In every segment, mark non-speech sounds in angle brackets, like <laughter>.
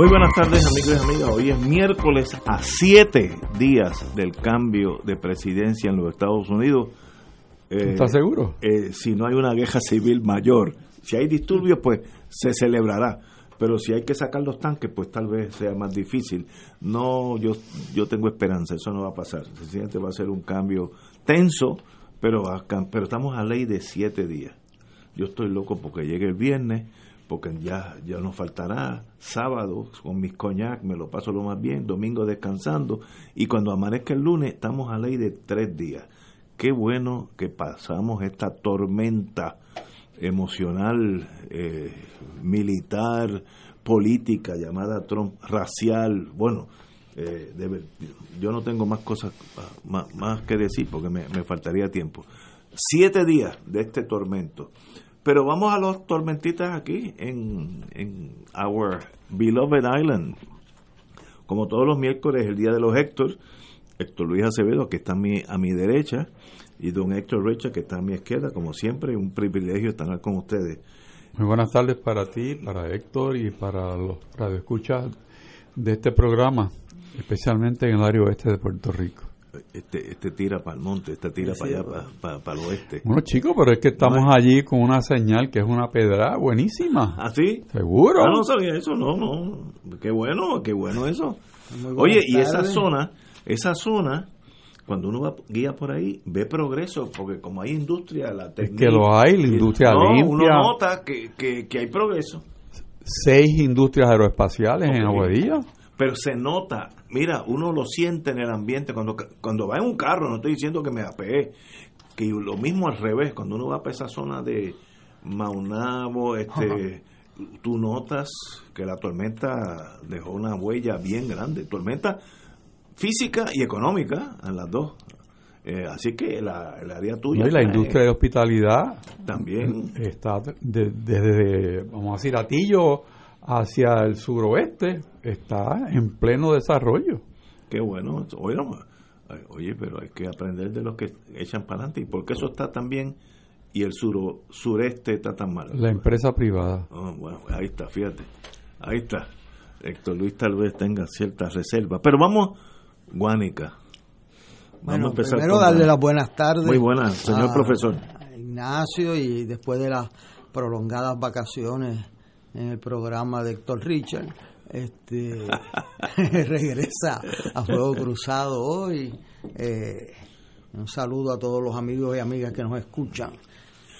Muy buenas tardes amigos y amigas. Hoy es miércoles a siete días del cambio de presidencia en los Estados Unidos. Eh, ¿Estás seguro? eh, si no hay una guerra civil mayor, si hay disturbios, pues se celebrará. Pero si hay que sacar los tanques, pues tal vez sea más difícil. No, yo, yo tengo esperanza, eso no va a pasar. Sencillamente va a ser un cambio tenso, pero, acá- pero estamos a ley de siete días. Yo estoy loco porque llegue el viernes, porque ya, ya nos faltará sábado con mis coñac, me lo paso lo más bien, domingo descansando, y cuando amanezca el lunes estamos a ley de tres días. Qué bueno que pasamos esta tormenta emocional, eh, militar, política llamada Trump, racial, bueno, eh, yo no tengo más cosas ah, más, más que decir porque me, me faltaría tiempo. Siete días de este tormento. Pero vamos a los tormentitas aquí en, en Our Beloved Island. Como todos los miércoles, el día de los Héctor, Héctor Luis Acevedo, que está a mi, a mi derecha, y don Héctor Recha, que está a mi izquierda, como siempre, un privilegio estar con ustedes. Muy buenas tardes para ti, para Héctor y para los radioescuchas de este programa, especialmente en el área oeste de Puerto Rico. Este, este tira para el monte, este tira para allá, para, para, el oeste. Bueno, chicos, pero es que estamos No allí con una señal que es una pedra buenísima. ¿Ah, sí? ¿Seguro? Ah, no sabía eso, no, no. Qué bueno, qué bueno eso. Oye, y esa zona, esa zona, cuando uno va guía por ahí, ve progreso, porque como hay industria, la Es técnica... que lo hay, la industria no, limpia, uno nota que, que, que hay progreso, seis industrias aeroespaciales en. Aguadilla. Pero se nota, mira, uno lo siente en el ambiente, cuando, cuando va en un carro, no estoy diciendo que me apeé, que lo mismo al revés, cuando uno va para esa zona de Maunabo, este... Tú notas que la tormenta dejó una huella bien grande, tormenta física y económica en las dos. Eh, así que la, el área tuya ¿no? Y la industria de hospitalidad también está de- desde, vamos a decir, Atillo hacia el suroeste, está en pleno desarrollo. qué bueno oye, pero hay que aprender de los que echan para adelante y por qué eso está tan bien y el suro, sureste está tan mal La empresa privada. Ah, bueno ahí está fíjate ahí está Héctor Luis tal vez tenga ciertas reservas pero vamos Guánica vamos Bueno, a empezar primero con darle las buenas tardes. Muy buenas, señor a- profesor. a Ignacio y después de las prolongadas vacaciones en el programa de Héctor Richard, este <laughs> <laughs> regresa a Fuego Cruzado hoy. Eh, un saludo a todos los amigos y amigas que nos escuchan.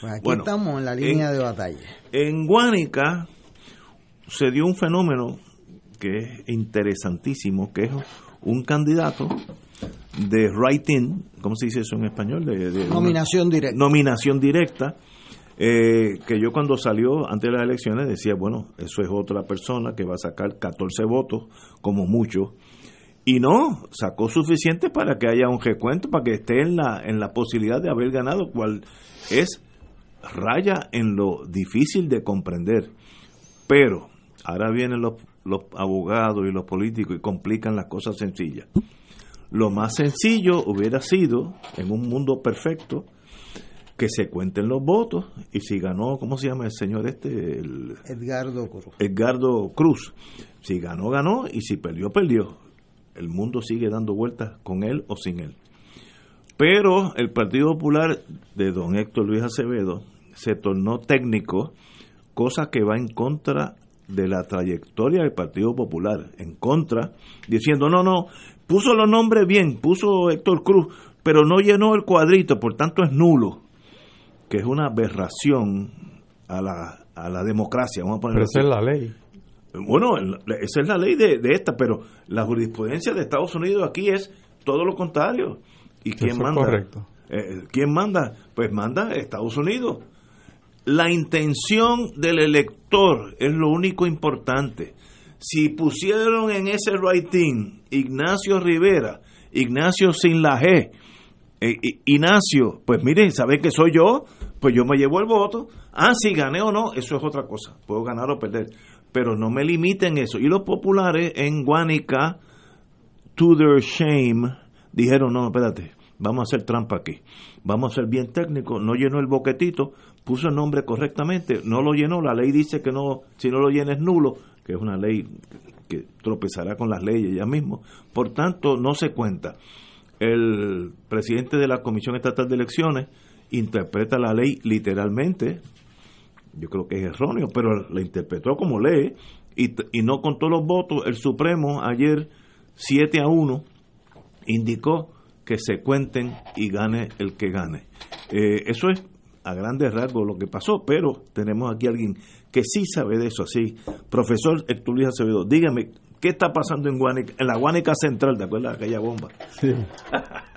Pues aquí Bueno, estamos en la línea en- de batalla. En Guánica se dio un fenómeno que es interesantísimo, que es un candidato de writing, ¿cómo se dice eso en español? De, de- Nominación directa. Nominación directa, eh, que yo cuando salió antes de las elecciones decía, bueno, eso es otra persona que va a sacar 14 votos, como mucho, y no, sacó suficiente para que haya un recuento, para que esté en la, en la posibilidad de haber ganado, cual es raya en lo difícil de comprender. Pero ahora vienen los, los abogados y los políticos y complican las cosas sencillas. Lo más sencillo hubiera sido, en un mundo perfecto, que se cuenten los votos y si ganó, ¿cómo se llama el señor este? El, Edgardo Cruz. Edgardo Cruz. Si ganó, ganó y si perdió, perdió. El mundo sigue dando vueltas con él o sin él. Pero el Partido Popular de don Héctor Luis Acevedo se tornó técnico, cosa que va en contra de la trayectoria del Partido Popular, en contra, diciendo, no, no, puso los nombres bien, puso Héctor Cruz, pero no llenó el cuadrito, por tanto es nulo, que es una aberración a la, a la democracia, vamos a ponerlo Pero esa es la ley. Bueno, esa es la ley de, de esta, pero la jurisprudencia de Estados Unidos aquí es todo lo contrario. ¿Y quién manda? Correcto. Eh, ¿Quién manda? Pues manda Estados Unidos. La intención del elector es lo único importante. Si pusieron en ese writing Ignacio Rivera, Ignacio sin la G, eh, Ignacio, pues miren, ¿saben que soy yo? Pues yo me llevo el voto. Ah, si gané o no, eso es otra cosa. Puedo ganar o perder. Pero no me limiten eso. Y los populares en Guanica, to their shame, dijeron, no, espérate, vamos a hacer trampa aquí. Vamos a ser bien técnico. No llenó el boquetito, puso el nombre correctamente, no lo llenó. La ley dice que no, si no lo llena es nulo, que es una ley que tropezará con las leyes ya mismo. Por tanto, no se cuenta. El presidente de la Comisión Estatal de Elecciones interpreta la ley literalmente, yo creo que es erróneo, pero la interpretó como ley y, y no contó los votos. El Supremo ayer, 7 a 1, indicó que se cuenten y gane el que gane. Eh, eso es a grandes rasgos lo que pasó, pero tenemos aquí a alguien que sí sabe de eso, así. Profesor Luis Acevedo, dígame, ¿qué está pasando en, Guanica, en la Guánica Central? ¿Te acuerdas de aquella bomba? Sí. <laughs>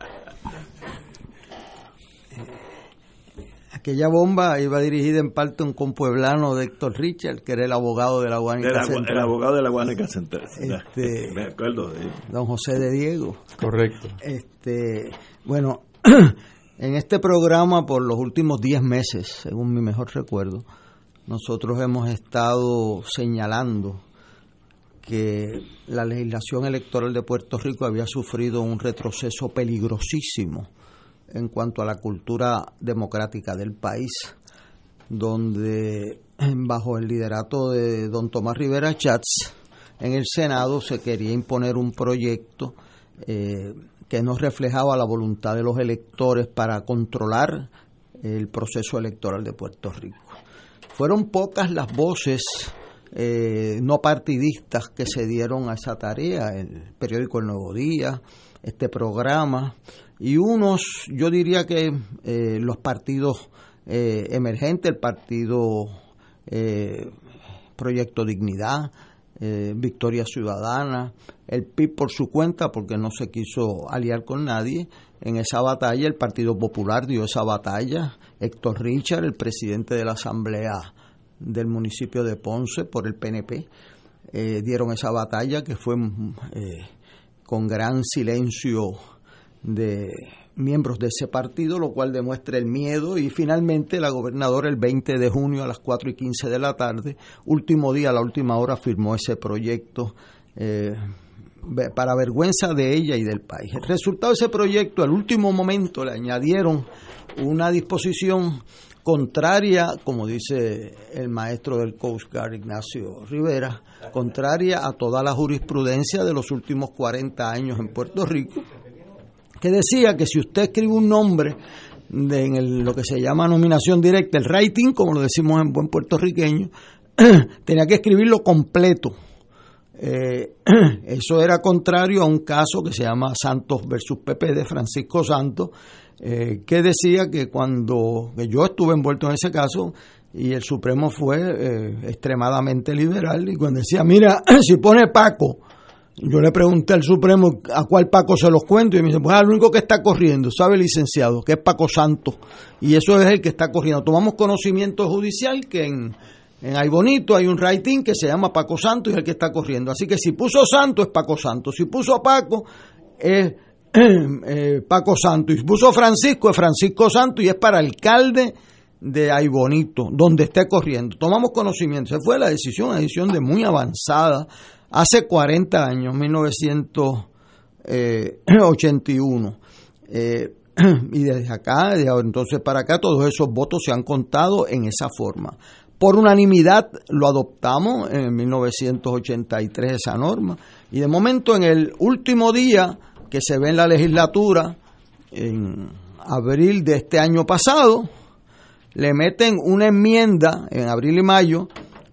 aquella bomba iba dirigida en parte a un compueblano de Héctor Richard, que era el abogado de la Guanica Central. El abogado de la Guanica Central. Este, me acuerdo de Don José de Diego. Correcto. Este, bueno, <clears throat> en este programa por los últimos 10 meses, según mi mejor recuerdo, nosotros hemos estado señalando que la legislación electoral de Puerto Rico había sufrido un retroceso peligrosísimo en cuanto a la cultura democrática del país, donde <clears throat> bajo el liderato de don Tomás Rivera Chats, en el Senado se quería imponer un proyecto eh, que no reflejaba la voluntad de los electores para controlar el proceso electoral de Puerto Rico. Fueron pocas las voces eh, no partidistas que se dieron a esa tarea, el periódico El Nuevo Día, este programa, y unos, yo diría que eh, los partidos eh, emergentes, el partido eh, Proyecto Dignidad, Victoria Ciudadana, el PIB por su cuenta, porque no se quiso aliar con nadie, en esa batalla el Partido Popular dio esa batalla, Héctor Richard, el presidente de la Asamblea del municipio de Ponce por el PNP, dieron esa batalla que fue con gran silencio de miembros de ese partido, lo cual demuestra el miedo y finalmente la gobernadora el 20 de junio a las 4 y 15 de la tarde, último día, a la última hora, firmó ese proyecto eh, para vergüenza de ella y del país. El resultado de ese proyecto, al último momento le añadieron una disposición contraria, como dice el maestro del Coast Guard Ignacio Rivera, contraria a toda la jurisprudencia de los últimos 40 años en Puerto Rico que decía que si usted escribe un nombre de, en lo que se llama nominación directa, el writing, como lo decimos en buen puertorriqueño, <clears throat> tenía que escribirlo completo. Eh, <clears throat> eso era contrario a un caso que se llama Santos versus PP de Francisco Santos, eh, que decía que cuando yo estuve envuelto en ese caso y el Supremo fue eh, extremadamente liberal y cuando decía, mira, <clears throat> si pone Paco, yo le pregunté al Supremo a cuál Paco se los cuento y me dice, pues el único que está corriendo, sabe licenciado, que es Paco Santo. Y eso es el que está corriendo. Tomamos conocimiento judicial que en, en Ay Bonito hay un writing que se llama Paco Santo y es el que está corriendo. Así que si puso Santo es Paco Santo. Si puso Paco es <clears throat> eh, Paco Santo. Y si puso Francisco es Francisco Santo y es para alcalde de Ay Bonito, donde esté corriendo. Tomamos conocimiento. Esa fue la decisión, una decisión de muy avanzada hace 40 años, 1981. Eh, <clears throat> <clears throat> y desde acá, desde entonces para acá, todos esos votos se han contado en esa forma. Por unanimidad lo adoptamos en 1983 esa norma. Y de momento en el último día que se ve en la legislatura, en abril de este año pasado, le meten una enmienda en abril y mayo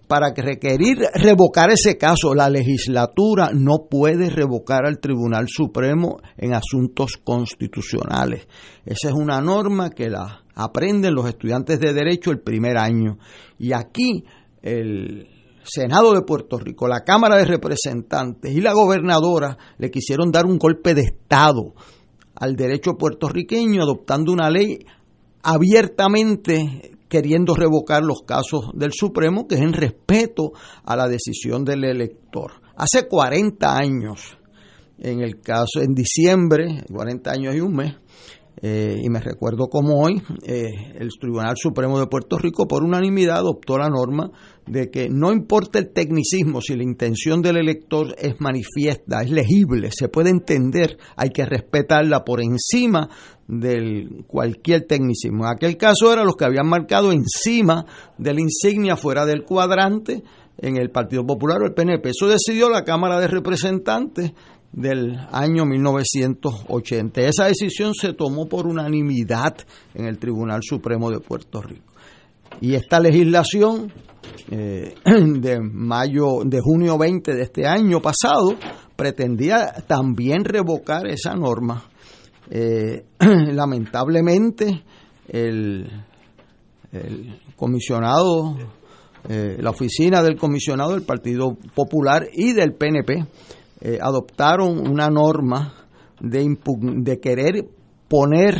para requerir revocar ese caso. La legislatura no puede revocar al Tribunal Supremo en asuntos constitucionales. Esa es una norma que la aprenden los estudiantes de derecho el primer año. Y aquí el Senado de Puerto Rico, la Cámara de Representantes y la gobernadora le quisieron dar un golpe de Estado al derecho puertorriqueño adoptando una ley abiertamente queriendo revocar los casos del Supremo, que es en respeto a la decisión del elector. Hace 40 años, en el caso, en diciembre, 40 años y un mes, eh, y me recuerdo como hoy, eh, el Tribunal Supremo de Puerto Rico por unanimidad adoptó la norma de que no importa el tecnicismo, si la intención del elector es manifiesta, es legible, se puede entender, hay que respetarla por encima de cualquier tecnicismo. En aquel caso eran los que habían marcado encima de la insignia fuera del cuadrante en el Partido Popular o el PNP. Eso decidió la Cámara de Representantes del año 1980. Esa decisión se tomó por unanimidad en el Tribunal Supremo de Puerto Rico. Y esta legislación eh, <clears throat> de mayo, de junio 20 de este año pasado, pretendía también revocar esa norma. Eh, <clears throat> lamentablemente, el, comisionado, eh, la oficina del comisionado del Partido Popular y del PNP eh, adoptaron una norma de, de querer poner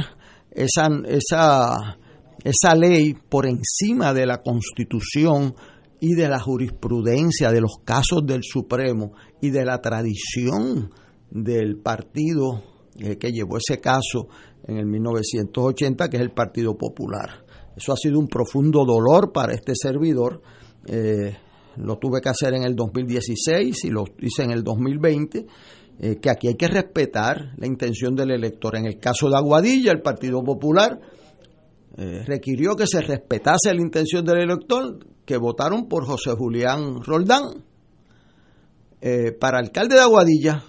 esa, esa, esa ley por encima de la Constitución y de la jurisprudencia de los casos del Supremo y de la tradición del partido eh, que llevó ese caso en el 1980, que es el Partido Popular. Eso ha sido un profundo dolor para este servidor. Eh, lo tuve que hacer en el 2016 y lo hice en el 2020, eh, que aquí hay que respetar la intención del elector. En el caso de Aguadilla, el Partido Popular eh, requirió que se respetase la intención del elector, que votaron por José Julián Roldán eh, para alcalde de Aguadilla.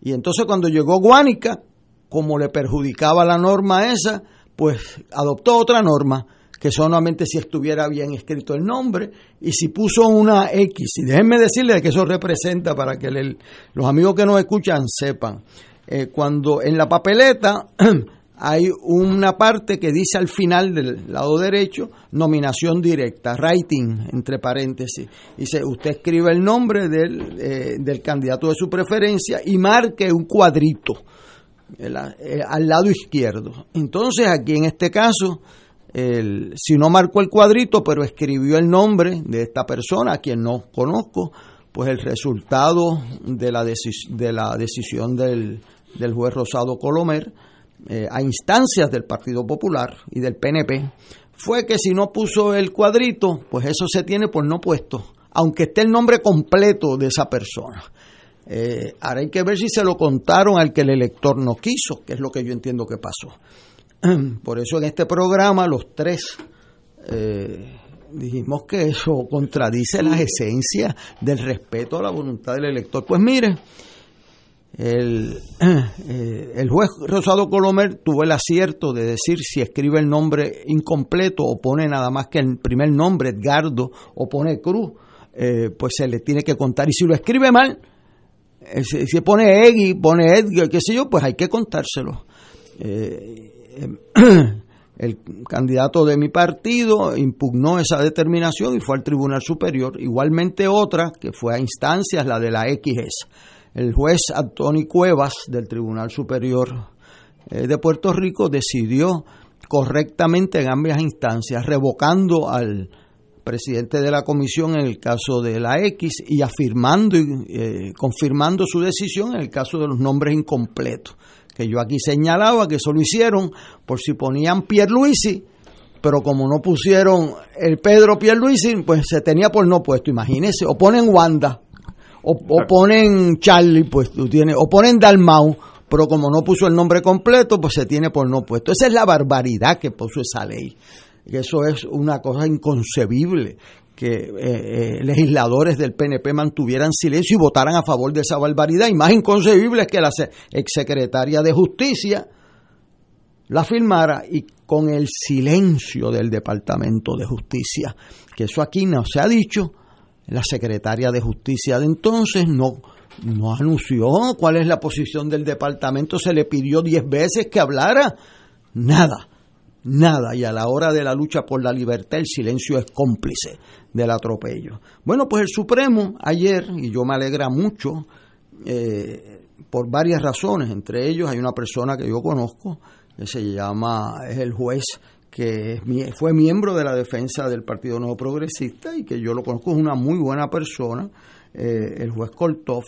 Y entonces cuando llegó Guánica, como le perjudicaba la norma esa, pues adoptó otra norma que solamente si estuviera bien escrito el nombre y si puso una X. Y déjenme decirles que eso representa para que los amigos que nos escuchan sepan. Eh, cuando en la papeleta <clears throat> hay una parte que dice al final del lado derecho nominación directa, writing entre paréntesis. Dice, usted escribe el nombre del, eh, del candidato de su preferencia y marque un cuadrito eh, al lado izquierdo. Entonces aquí en este caso el, si no marcó el cuadrito, pero escribió el nombre de esta persona, a quien no conozco, pues el resultado de la, de la decisión del, del, juez Rosado Colomer, eh, a instancias del Partido Popular y del PNP, fue que si no puso el cuadrito, pues eso se tiene por no puesto, aunque esté el nombre completo de esa persona. Eh, ahora hay que ver si se lo contaron al que el elector no quiso, que es lo que yo entiendo que pasó. <clears throat> Por eso en este programa los tres eh, dijimos que eso contradice las esencias del respeto a la voluntad del elector. Pues mire, el, <clears throat> eh, el juez Rosado Colomer tuvo el acierto de decir si escribe el nombre incompleto o pone nada más que el primer nombre, Edgardo, o pone Cruz, eh, pues se le tiene que contar. Y si lo escribe mal, si, pone Eggy, pone Edgar, qué sé yo, pues hay que contárselo. <clears throat> el candidato de mi partido impugnó esa determinación y fue al Tribunal Superior. Igualmente otra, que fue a instancias, la de la XS. El juez Antoni Cuevas del Tribunal Superior eh, de Puerto Rico decidió correctamente en ambas instancias, revocando al presidente de la comisión en el caso de la X y afirmando y eh, confirmando su decisión en el caso de los nombres incompletos que yo aquí señalaba que eso lo hicieron por si ponían Pierluisi, pero como no pusieron el Pedro Pierluisi, pues se tenía por no puesto, imagínese, o ponen Wanda, o, ponen Charlie, pues tú tienes, o ponen Dalmau, pero como no puso el nombre completo, pues se tiene por no puesto. Esa es la barbaridad que puso esa ley. Eso es una cosa inconcebible que eh, eh, legisladores del PNP mantuvieran silencio y votaran a favor de esa barbaridad. Y más inconcebible es que la exsecretaria de Justicia la firmara y con el silencio del Departamento de Justicia, que eso aquí no se ha dicho, la secretaria de Justicia de entonces no, no anunció cuál es la posición del departamento, se le pidió diez veces que hablara, nada nada. Y a la hora de la lucha por la libertad, el silencio es cómplice del atropello. Bueno, pues el Supremo ayer, y yo me alegra mucho, eh, por varias razones, entre ellos hay una persona que yo conozco, que se llama, es el juez que fue miembro de la defensa del Partido Nuevo Progresista y que yo lo conozco, es una muy buena persona, eh, el juez Koltov,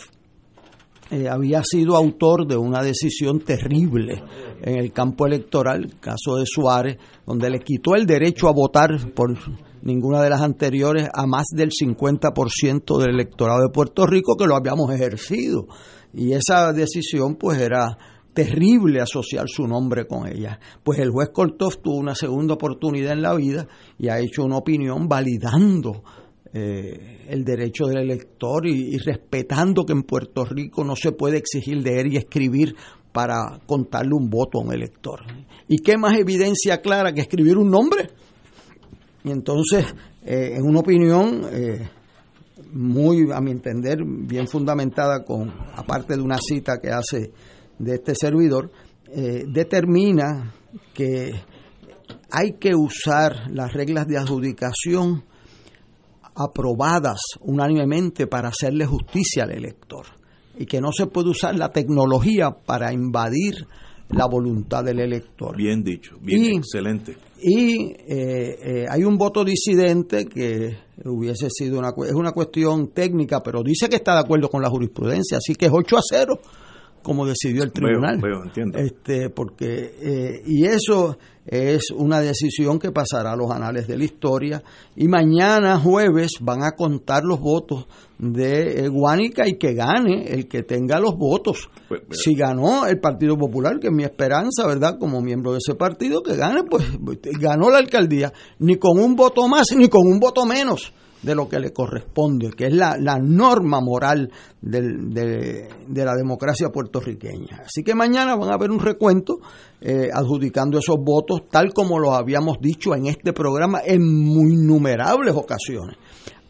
eh, había sido autor de una decisión terrible en el campo electoral, el caso de Suárez, donde le quitó el derecho a votar por ninguna de las anteriores a más del 50% del electorado de Puerto Rico que lo habíamos ejercido. Y esa decisión pues era terrible asociar su nombre con ella. Pues el juez Kortov tuvo una segunda oportunidad en la vida y ha hecho una opinión validando eh, el derecho del elector y, respetando que en Puerto Rico no se puede exigir leer y escribir para contarle un voto a un elector. ¿Y qué más evidencia clara que escribir un nombre? Y entonces, eh, en una opinión eh, muy, a mi entender, bien fundamentada, con aparte de una cita que hace de este servidor, determina que hay que usar las reglas de adjudicación aprobadas unánimemente para hacerle justicia al elector y que no se puede usar la tecnología para invadir la voluntad del elector. Bien dicho, bien excelente. Y eh, eh, hay un voto disidente que hubiese sido una, es una cuestión técnica, pero dice que está de acuerdo con la jurisprudencia, así que es 8 a 0 como decidió el tribunal. Este, porque, eh, y eso es una decisión que pasará a los anales de la historia. Y mañana, jueves, van a contar los votos de Guánica y que gane el que tenga los votos. Pues, si ganó el Partido Popular, que es mi esperanza, ¿verdad? Como miembro de ese partido, que gane, pues ganó la alcaldía, ni con un voto más, ni con un voto menos de lo que le corresponde, que es la, norma moral de, la democracia puertorriqueña. Así que mañana van a haber un recuento eh, adjudicando esos votos, tal como lo habíamos dicho en este programa en muy innumerables ocasiones.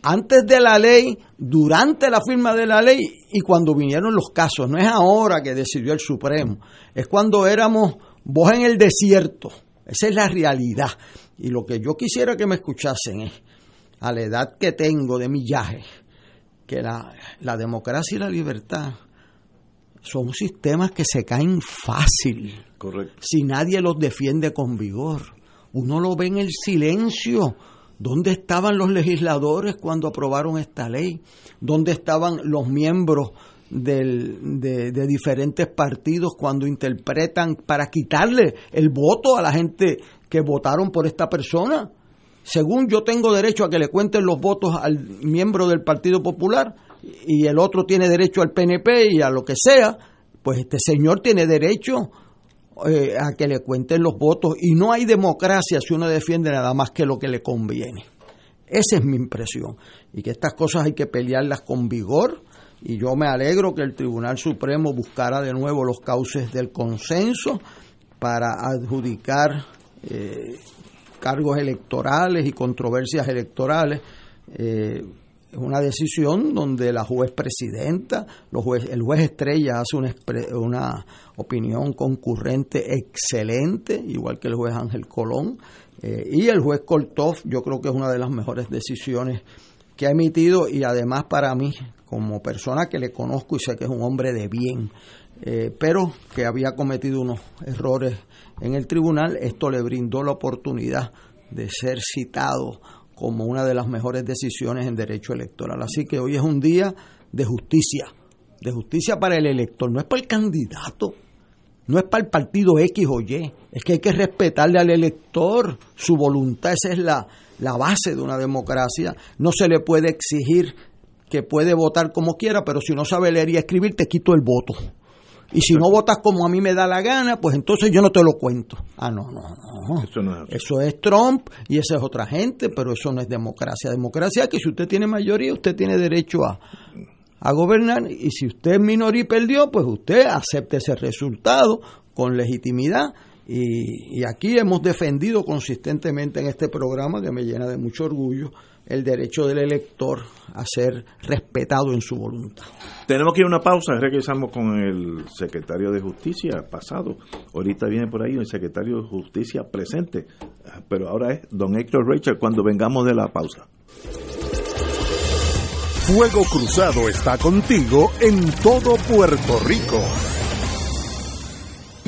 Antes de la ley, durante la firma de la ley y cuando vinieron los casos. No es ahora que decidió el Supremo, es cuando éramos vos en el desierto. Esa es la realidad. Y lo que yo quisiera que me escuchasen es, a la edad que tengo de millaje, que la, la democracia y la libertad son sistemas que se caen fácil. Correcto. Si nadie los defiende con vigor. Uno lo ve en el silencio. ¿Dónde estaban los legisladores cuando aprobaron esta ley? ¿Dónde estaban los miembros del, de, de, diferentes partidos cuando interpretan para quitarle el voto a la gente que votaron por esta persona? Según yo tengo derecho a que le cuenten los votos al miembro del Partido Popular y el otro tiene derecho al PNP y a lo que sea, pues este señor tiene derecho eh, a que le cuenten los votos. Y no hay democracia si uno defiende nada más que lo que le conviene. Esa es mi impresión. Y que estas cosas hay que pelearlas con vigor. Y yo me alegro que el Tribunal Supremo buscara de nuevo los cauces del consenso para adjudicar eh, cargos electorales y controversias electorales. Eh, es una decisión donde la juez presidenta, los el juez Estrella hace una, una opinión concurrente excelente, igual que el juez Ángel Colón, eh, y el juez Koltov, yo creo que es una de las mejores decisiones que ha emitido y además para mí, como persona que le conozco y sé que es un hombre de bien, eh, pero que había cometido unos errores en el tribunal, esto le brindó la oportunidad de ser citado como una de las mejores decisiones en derecho electoral. Así que hoy es un día de justicia, de justicia para el elector, no es para el candidato, no es para el partido X o Y, es que hay que respetarle al elector su voluntad, esa es la, la base de una democracia, no se le puede exigir que puede votar como quiera, pero si no sabe leer y escribir, te quito el voto. Y si no votas como a mí me da la gana, pues entonces yo no te lo cuento. Ah, no, no, no. Eso, no es, eso es Trump y esa es otra gente, pero eso no es democracia. Democracia es que si usted tiene mayoría, usted tiene derecho a, a gobernar y si usted es minoría y perdió, pues usted acepte ese resultado con legitimidad. Y, y aquí hemos defendido consistentemente en este programa, que me llena de mucho orgullo, el derecho del elector a ser respetado en su voluntad. Tenemos que ir a una pausa, regresamos con el secretario de Justicia pasado. Ahorita viene por ahí el secretario de Justicia presente, pero ahora es don Héctor Rachel cuando vengamos de la pausa. Fuego Cruzado está contigo en todo Puerto Rico.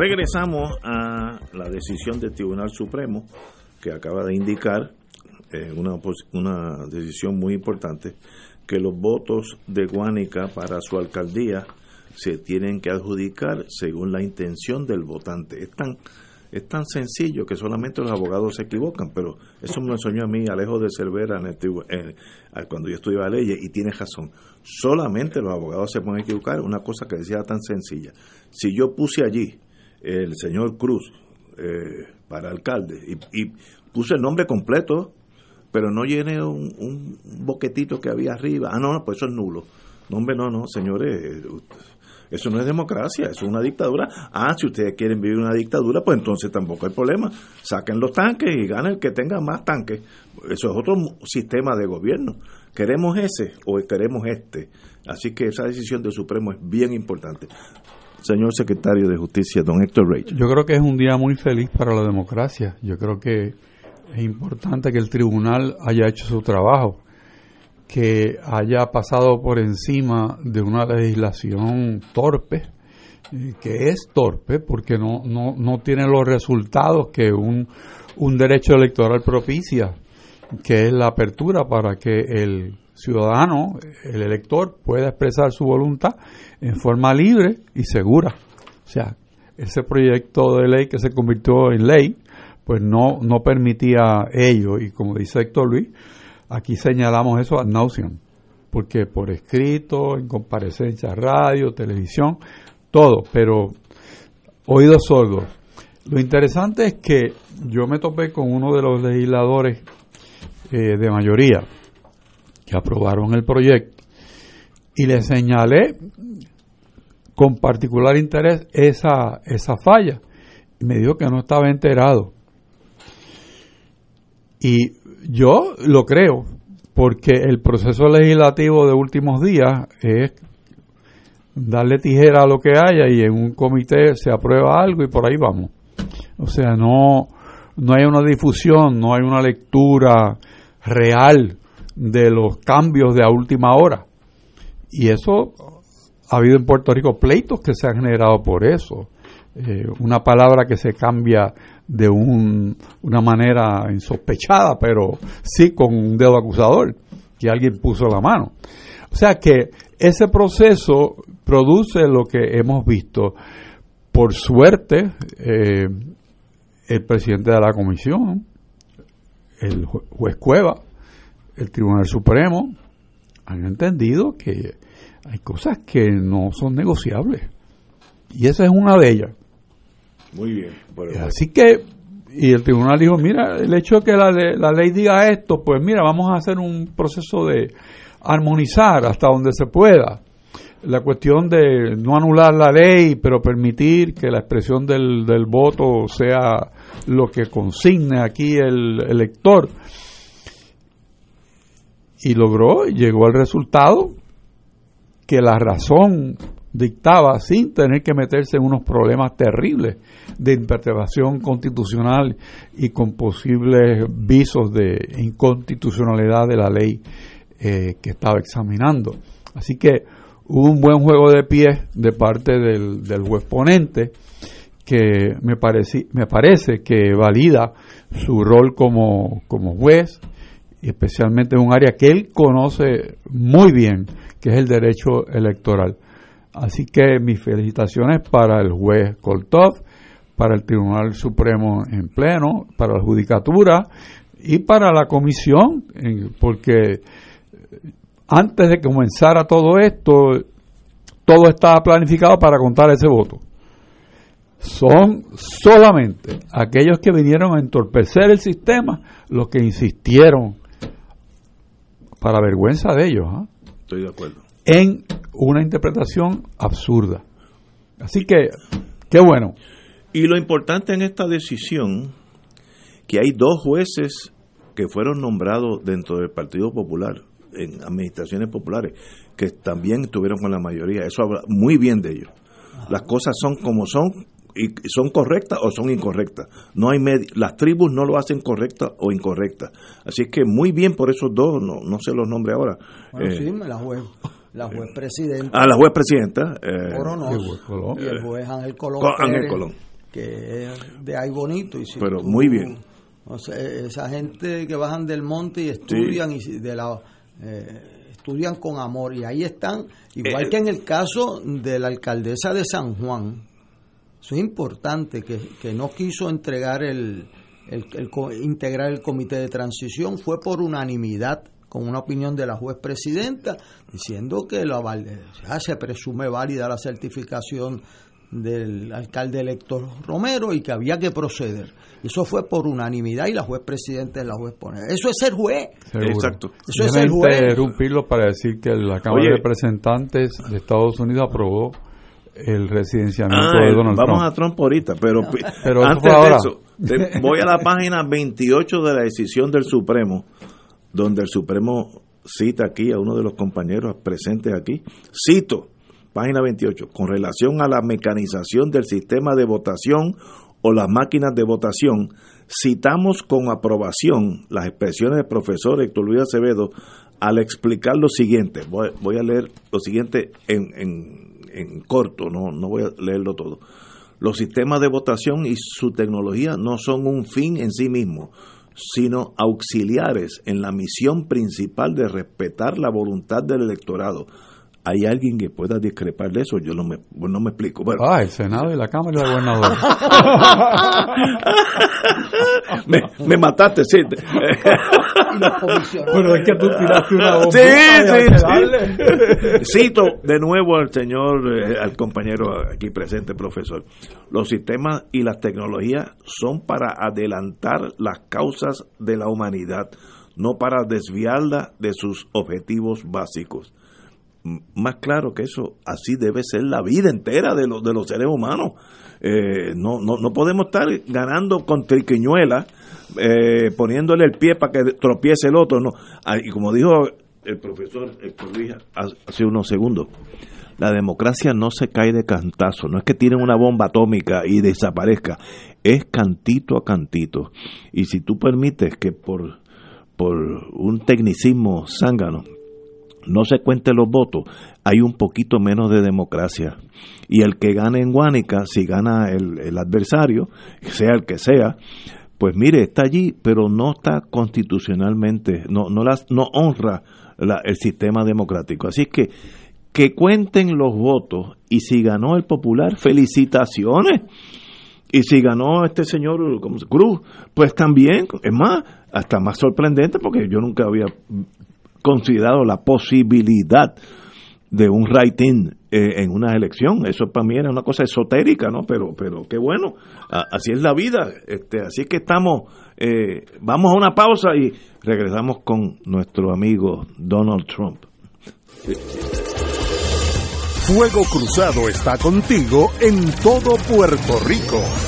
Regresamos a la decisión del Tribunal Supremo que acaba de indicar eh, una, una decisión muy importante que los votos de Guánica para su alcaldía se tienen que adjudicar según la intención del votante. Es tan, es tan sencillo que solamente los abogados se equivocan, pero eso me lo enseñó a mí Alejo de Cervera en cuando yo estudiaba leyes y tiene razón. Solamente los abogados se pueden equivocar, una cosa que decía tan sencilla. Si yo puse allí el señor Cruz eh, para alcalde y, y, puse el nombre completo, pero no llené un, un, boquetito que había arriba. Ah, no, no, pues eso es nulo. No, no, no, señores, eso no es democracia, eso es una dictadura. Ah, si ustedes quieren vivir una dictadura, pues entonces tampoco hay problema. Saquen los tanques y ganen el que tenga más tanques. Eso es otro sistema de gobierno. ¿Queremos ese o queremos este? Así que esa decisión del Supremo es bien importante señor secretario de Justicia, don Héctor Rachel. Yo creo que es un día muy feliz para la democracia. Yo creo que es importante que el tribunal haya hecho su trabajo, que haya pasado por encima de una legislación torpe, eh, que es torpe porque no, no, no tiene los resultados que un, un derecho electoral propicia, que es la apertura para que el ciudadano, el elector, pueda expresar su voluntad en forma libre y segura. O sea, ese proyecto de ley que se convirtió en ley, pues no, no permitía ello. Y como dice Héctor Luis, aquí señalamos eso ad nauseam, porque por escrito, en comparecencia, radio, televisión, todo, pero oídos sordos. Lo interesante es que yo me topé con uno de los legisladores eh, de mayoría que aprobaron el proyecto y le señalé con particular interés esa, esa falla. Y me dijo que no estaba enterado. Y yo lo creo, porque el proceso legislativo de últimos días es darle tijera a lo que haya y en un comité se aprueba algo y por ahí vamos. O sea, no, no hay una difusión, no hay una lectura real de los cambios de a última hora. Y eso ha habido en Puerto Rico pleitos que se han generado por eso. Eh, una palabra que se cambia de un, una manera insospechada, pero sí con un dedo acusador, que alguien puso la mano. O sea que ese proceso produce lo que hemos visto. Por suerte, eh, el presidente de la comisión, el juez Cueva, el Tribunal Supremo, han entendido que hay cosas que no son negociables. Y esa es una de ellas. Muy bien. Así que, y el tribunal dijo, mira, el hecho de que la, la ley diga esto, pues mira, vamos a hacer un proceso de armonizar hasta donde se pueda. La cuestión de no anular la ley, pero permitir que la expresión del, del voto sea lo que consigne aquí el elector. Y logró, llegó al resultado que la razón dictaba sin tener que meterse en unos problemas terribles de interpretación constitucional y con posibles visos de inconstitucionalidad de la ley eh, que estaba examinando. Así que hubo un buen juego de pies de parte del, juez ponente que me, parece, me parece que valida su rol como, como juez, especialmente en un área que él conoce muy bien, que es el derecho electoral. Así que mis felicitaciones para el juez Koltov, para el Tribunal Supremo en pleno, para la Judicatura y para la Comisión, porque antes de que comenzara todo esto, todo estaba planificado para contar ese voto. Son solamente aquellos que vinieron a entorpecer el sistema los que insistieron, para vergüenza de ellos, ¿ah? Estoy de acuerdo. En una interpretación absurda. Así que, qué bueno. Y lo importante en esta decisión, que hay dos jueces que fueron nombrados dentro del Partido Popular, en administraciones populares, que también estuvieron con la mayoría. Eso habla muy bien de ellos. Las cosas son como son y son correctas o son incorrectas. No hay las tribus no lo hacen correcta o incorrecta. Así es que muy bien por esos dos, no, no sé los nombres ahora. Bueno, sí, la juez la juez presidenta. Ah, la juez presidenta. Eh, y el juez Ángel Colón. Ángel Colón. Que es de ahí bonito. Y Pero muy bien. O sea, esa gente que bajan del monte y estudian y de la eh, estudian con amor y ahí están igual eh, que en el caso de la alcaldesa de San Juan eso es importante que, que no quiso entregar el, el, integrar el comité de transición fue por unanimidad con una opinión de la juez presidenta diciendo que la, ya se presume válida la certificación del alcalde elector Romero y que había que proceder. Eso fue por unanimidad y la juez presidenta es la juez pone. Eso es ser juez. Exacto. Eso es ser juez. interrumpirlo para decir que la Cámara de Representantes de Estados Unidos aprobó el residenciamiento ah, de Donald Trump. Vamos a Trump ahorita, pero, <laughs> antes de eso, <laughs> voy a la página 28 de la decisión del Supremo donde el Supremo cita aquí a uno de los compañeros presentes aquí, cito, página 28, con relación a la mecanización del sistema de votación o las máquinas de votación, citamos con aprobación las expresiones del profesor Héctor Luis Acevedo al explicar lo siguiente. Voy, a leer lo siguiente en, en, en corto, no, no voy a leerlo todo. Los sistemas de votación y su tecnología no son un fin en sí mismos, sino auxiliares en la misión principal de respetar la voluntad del electorado. ¿Hay alguien que pueda discrepar de eso? Yo no me, no me explico. ah, el Senado y la Cámara de Gobernadores. <laughs> me, me, mataste, sí. Pero es que tú tiraste una bomba. Sí, sí, Cito de nuevo al señor, eh, al compañero aquí presente, profesor. Los sistemas y las tecnologías son para adelantar las causas de la humanidad, no para desviarla de sus objetivos básicos más claro que eso, así debe ser la vida entera de, los de los seres humanos. Eh, no, no, no podemos estar ganando con triquiñuelas, eh, poniéndole el pie para que tropiece el otro. no ah, Y como dijo el profesor hace unos segundos, la democracia no se cae de cantazo, no es que tienen una bomba atómica y desaparezca, es cantito a cantito. Y si tú permites que por, por un tecnicismo zángano, no se cuenten los votos, hay un poquito menos de democracia. Y el que gane en Guánica, si gana el, adversario, sea el que sea, pues mire, está allí, pero no está constitucionalmente, no, no, las, no honra el sistema democrático. Así que que cuenten los votos y si ganó el popular, felicitaciones. Y si ganó este señor Cruz, pues también, es más, hasta más sorprendente porque yo nunca había considerado la posibilidad de un writing eh, en una elección. Eso para mí era una cosa esotérica, ¿no? Pero, pero qué bueno, así es la vida. Este, así que estamos, eh, vamos a una pausa y regresamos con nuestro amigo Donald Trump. Fuego Cruzado está contigo en todo Puerto Rico.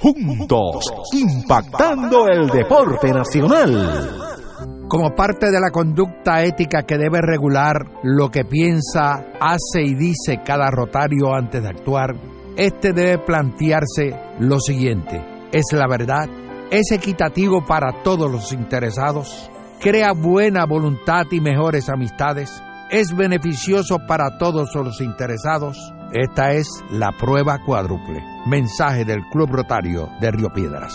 juntos, impactando el deporte nacional. Como parte de la conducta ética que debe regular lo que piensa, hace y dice cada rotario antes de actuar, este debe plantearse lo siguiente. ¿Es la verdad? ¿Es equitativo para todos los interesados? ¿Crea buena voluntad y mejores amistades? ¿Es beneficioso para todos los interesados? Esta es la prueba cuádruple. Mensaje del Club Rotario de Río Piedras.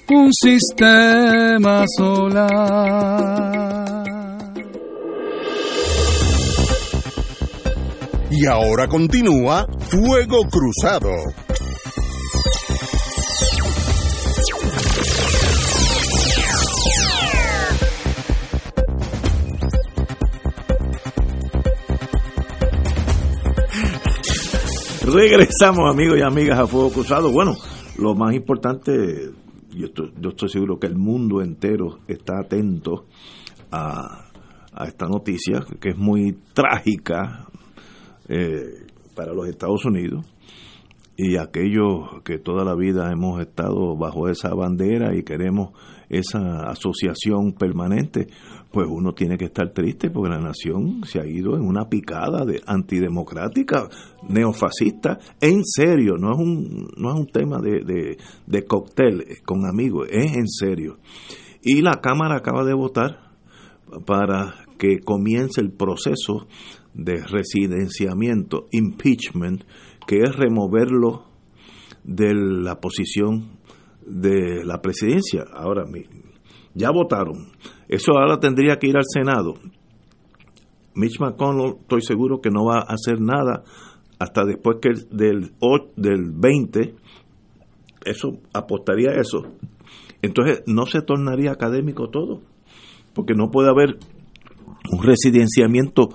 un sistema solar. Y ahora continúa Fuego Cruzado. Regresamos amigos y amigas a Fuego Cruzado. Bueno, lo más importante, yo estoy, yo estoy seguro que el mundo entero está atento a, esta noticia, que es muy trágica eh, para los Estados Unidos y aquellos que toda la vida hemos estado bajo esa bandera y queremos esa asociación permanente, pues uno tiene que estar triste porque la nación se ha ido en una picada de antidemocrática, neofascista, en serio, no es un, no es un tema de, de, de cóctel con amigos, es en serio. Y la Cámara acaba de votar para que comience el proceso de residenciamiento, impeachment, que es removerlo de la posición de la presidencia. Ahora, ya votaron. Eso ahora tendría que ir al Senado. Mitch McConnell, estoy seguro que no va a hacer nada hasta después que del, del 20, eso apostaría a eso. Entonces no se tornaría académico todo, porque no puede haber un residenciamiento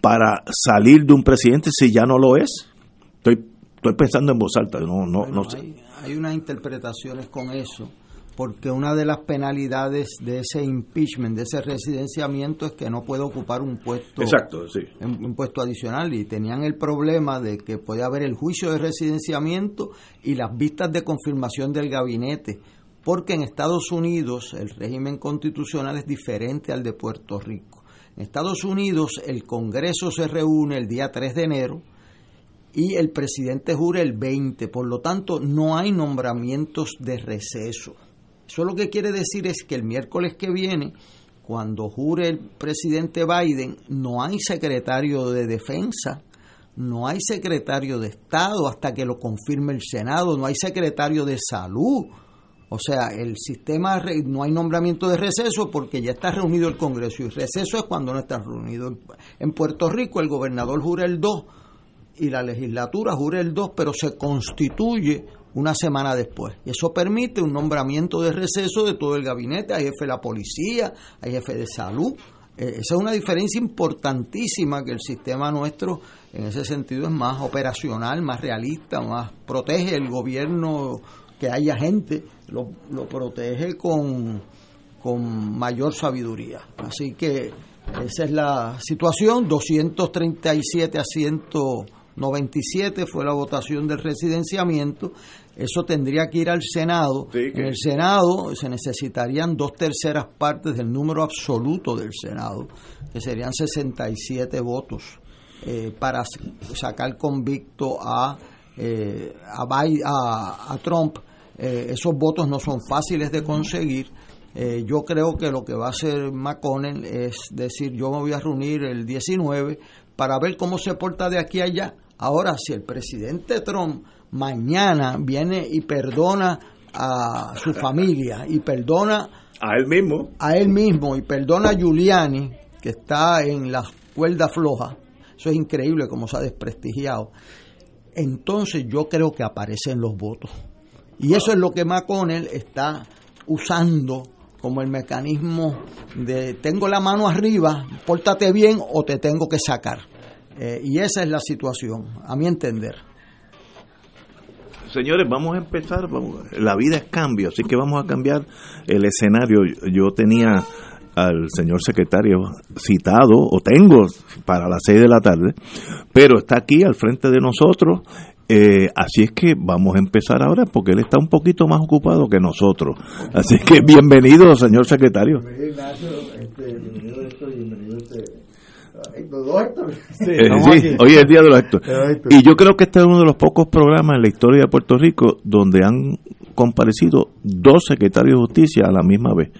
para salir de un presidente si ya no lo es. Estoy, estoy pensando en voz alta, no, no, no sé. Hay, hay unas interpretaciones con eso, porque una de las penalidades de ese impeachment, de ese residenciamiento, es que no puede ocupar un puesto, Exacto, sí. un, puesto adicional. Y tenían el problema de que puede haber el juicio de residenciamiento y las vistas de confirmación del gabinete porque en Estados Unidos el régimen constitucional es diferente al de Puerto Rico. En Estados Unidos el Congreso se reúne el día 3 de enero y el presidente jura el 20, por lo tanto no hay nombramientos de receso. Eso lo que quiere decir es que el miércoles que viene, cuando jure el presidente Biden, no hay secretario de defensa, no hay secretario de Estado hasta que lo confirme el Senado, no hay secretario de salud. O sea, el sistema, no hay nombramiento de receso porque ya está reunido el Congreso y receso es cuando no está reunido. En Puerto Rico el gobernador jura el 2 y la legislatura jura el 2, pero se constituye una semana después. Y eso permite un nombramiento de receso de todo el gabinete, hay jefe de la policía, hay jefe de salud. Eh, esa es una diferencia importantísima que el sistema nuestro en ese sentido es más operacional, más realista, más protege el gobierno que haya gente, lo, lo protege con, con mayor sabiduría. Así que esa es la situación, 237 asientos 97 fue la votación del residenciamiento, eso tendría que ir al Senado. En el Senado se necesitarían dos terceras partes del número absoluto del Senado, que serían 67 votos, eh, para sacar convicto a, eh, a, a, Trump. Eh, esos votos no son fáciles de conseguir. yo creo que lo que va a hacer McConnell es decir, yo me voy a reunir el 19 para ver cómo se porta de aquí a allá Ahora, si el presidente Trump mañana viene y perdona a su familia y perdona a él mismo, a él mismo y perdona a Giuliani, que está en la cuerda floja, eso es increíble como se ha desprestigiado. Entonces yo creo que aparecen los votos. Y eso es lo que McConnell está usando como el mecanismo de tengo la mano arriba, pórtate bien o te tengo que sacar. Eh, y esa es la situación, a mi entender. Señores, vamos a empezar. la vida es cambio, así que vamos a cambiar el escenario. Yo tenía al señor secretario citado, o tengo para las seis de la tarde, pero está aquí al frente de nosotros. Eh, así es que vamos a empezar ahora porque él está un poquito más ocupado que nosotros. Así que bienvenido, señor secretario. <laughs> Sí, hoy es el día de los actos. Y yo creo que este es uno de los pocos programas en la historia de Puerto Rico donde han comparecido dos secretarios de justicia a la misma vez.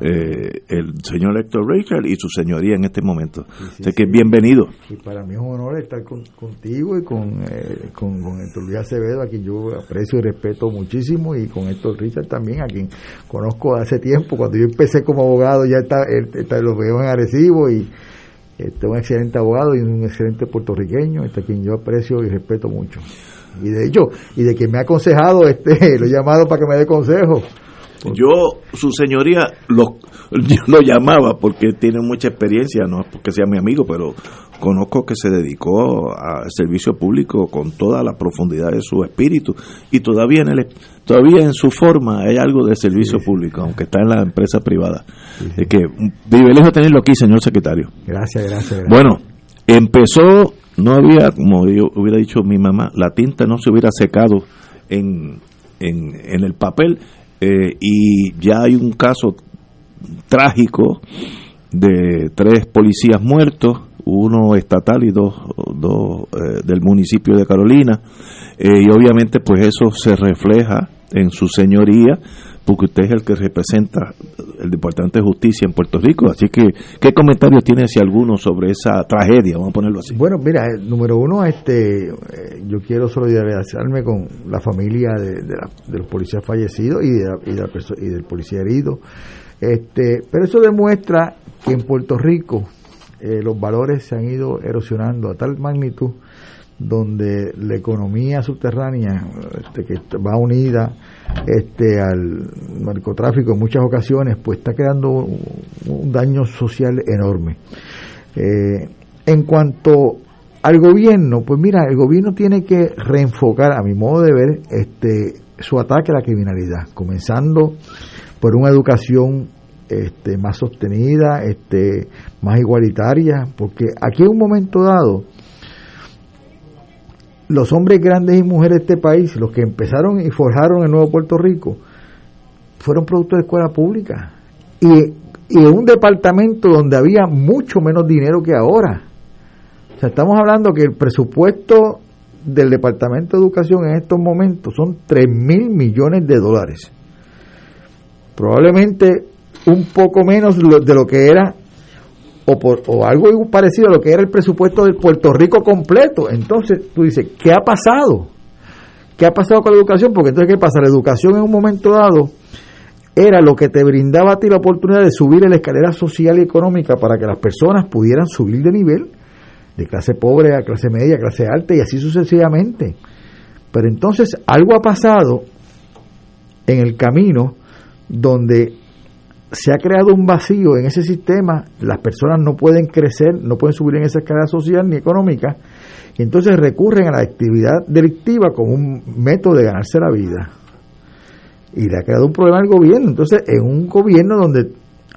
Eh, el señor Héctor Rachel y su señoría en este momento. Así que bienvenido. Y para mí es un honor estar contigo y con, eh, con, Héctor Luis Acevedo, a quien yo aprecio y respeto muchísimo, y con Héctor Richard también, a quien conozco hace tiempo. Cuando yo empecé como abogado, ya está, está, lo veo en Arecibo y este, un excelente abogado y un excelente puertorriqueño, este, quien yo aprecio y respeto mucho. Y de hecho, y de quien me ha aconsejado, este, <laughs> lo he llamado para que me dé consejo. Yo, su señoría, lo, <laughs> lo llamaba porque tiene mucha experiencia, no es porque sea mi amigo, pero conozco que se dedicó al servicio público con toda la profundidad de su espíritu y todavía en el todavía en su forma hay algo de servicio público, aunque está en la empresa privada. Es que privilegio tenerlo aquí, señor secretario. Gracias, gracias, Bueno, empezó, no había, como yo hubiera dicho mi mamá, la tinta no se hubiera secado en, en, en el papel eh, y ya hay un caso trágico de tres policías muertos uno estatal y dos, dos eh, del municipio de Carolina. Eh, y obviamente pues eso se refleja en su señoría, porque usted es el que representa el Departamento de Justicia en Puerto Rico. Así que, ¿qué comentarios tiene si alguno sobre esa tragedia? Vamos a ponerlo así. Bueno, mira, eh, número uno, este, yo quiero solidarizarme con la familia de, de, los policías fallecidos y, de, y, y del policía herido. Este, pero eso demuestra que en Puerto Rico eh, los valores se han ido erosionando a tal magnitud donde la economía subterránea este, que va unida este al narcotráfico en muchas ocasiones pues está creando un, daño social enorme. Eh, en cuanto al gobierno pues mira el gobierno tiene que reenfocar a mi modo de ver este su ataque a la criminalidad comenzando por una educación este, más sostenida, este, más igualitaria, porque aquí en un momento dado, los hombres grandes y mujeres de este país, los que empezaron y forjaron el nuevo Puerto Rico, fueron producto de escuela pública. Y, y en un departamento donde había mucho menos dinero que ahora. O sea, estamos hablando que el presupuesto del Departamento de Educación en estos momentos son 3 mil millones de dólares. Probablemente un poco menos de lo que era o, por, o algo parecido a lo que era el presupuesto de Puerto Rico completo. Entonces tú dices, ¿qué ha pasado? ¿Qué ha pasado con la educación? Porque entonces, ¿qué pasa? La educación en un momento dado era lo que te brindaba a ti la oportunidad de subir en la escalera social y económica para que las personas pudieran subir de nivel de clase pobre a clase media, a clase alta y así sucesivamente. Pero entonces algo ha pasado en el camino donde se ha creado un vacío en ese sistema, las personas no pueden crecer, no pueden subir en esa escala social ni económica, y entonces recurren a la actividad delictiva como un método de ganarse la vida. Y le ha creado un problema al gobierno. Entonces, en un gobierno donde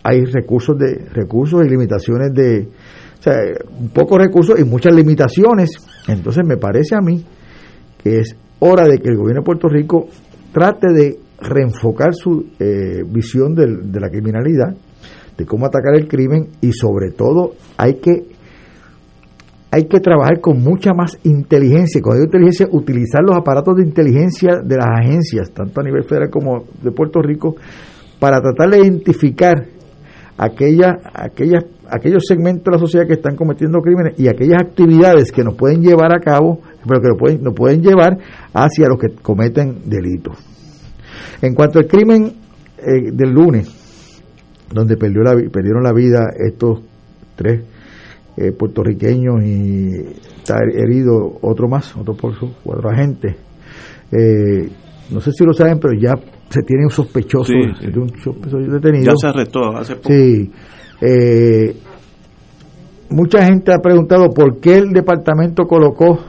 hay recursos de recursos y limitaciones de o sea, pocos recursos y muchas limitaciones, entonces me parece a mí que es hora de que el gobierno de Puerto Rico trate de reenfocar su eh, visión de la criminalidad, de cómo atacar el crimen y sobre todo hay que hay que trabajar con mucha más inteligencia. Con inteligencia, utilizar los aparatos de inteligencia de las agencias, tanto a nivel federal como de Puerto Rico, para tratar de identificar aquellas, aquellas, aquellos segmentos de la sociedad que están cometiendo crímenes y aquellas actividades que nos pueden llevar a cabo, pero que nos pueden, nos pueden llevar hacia los que cometen delitos. En cuanto al crimen eh, del lunes, donde perdió la, perdieron la vida estos tres eh, puertorriqueños y está herido otro más, otro por su cuatro agentes. Eh, no sé si lo saben, pero ya se tiene un sospechoso, un sospechoso detenido. Ya se arrestó hace poco. Sí. mucha gente ha preguntado por qué el departamento colocó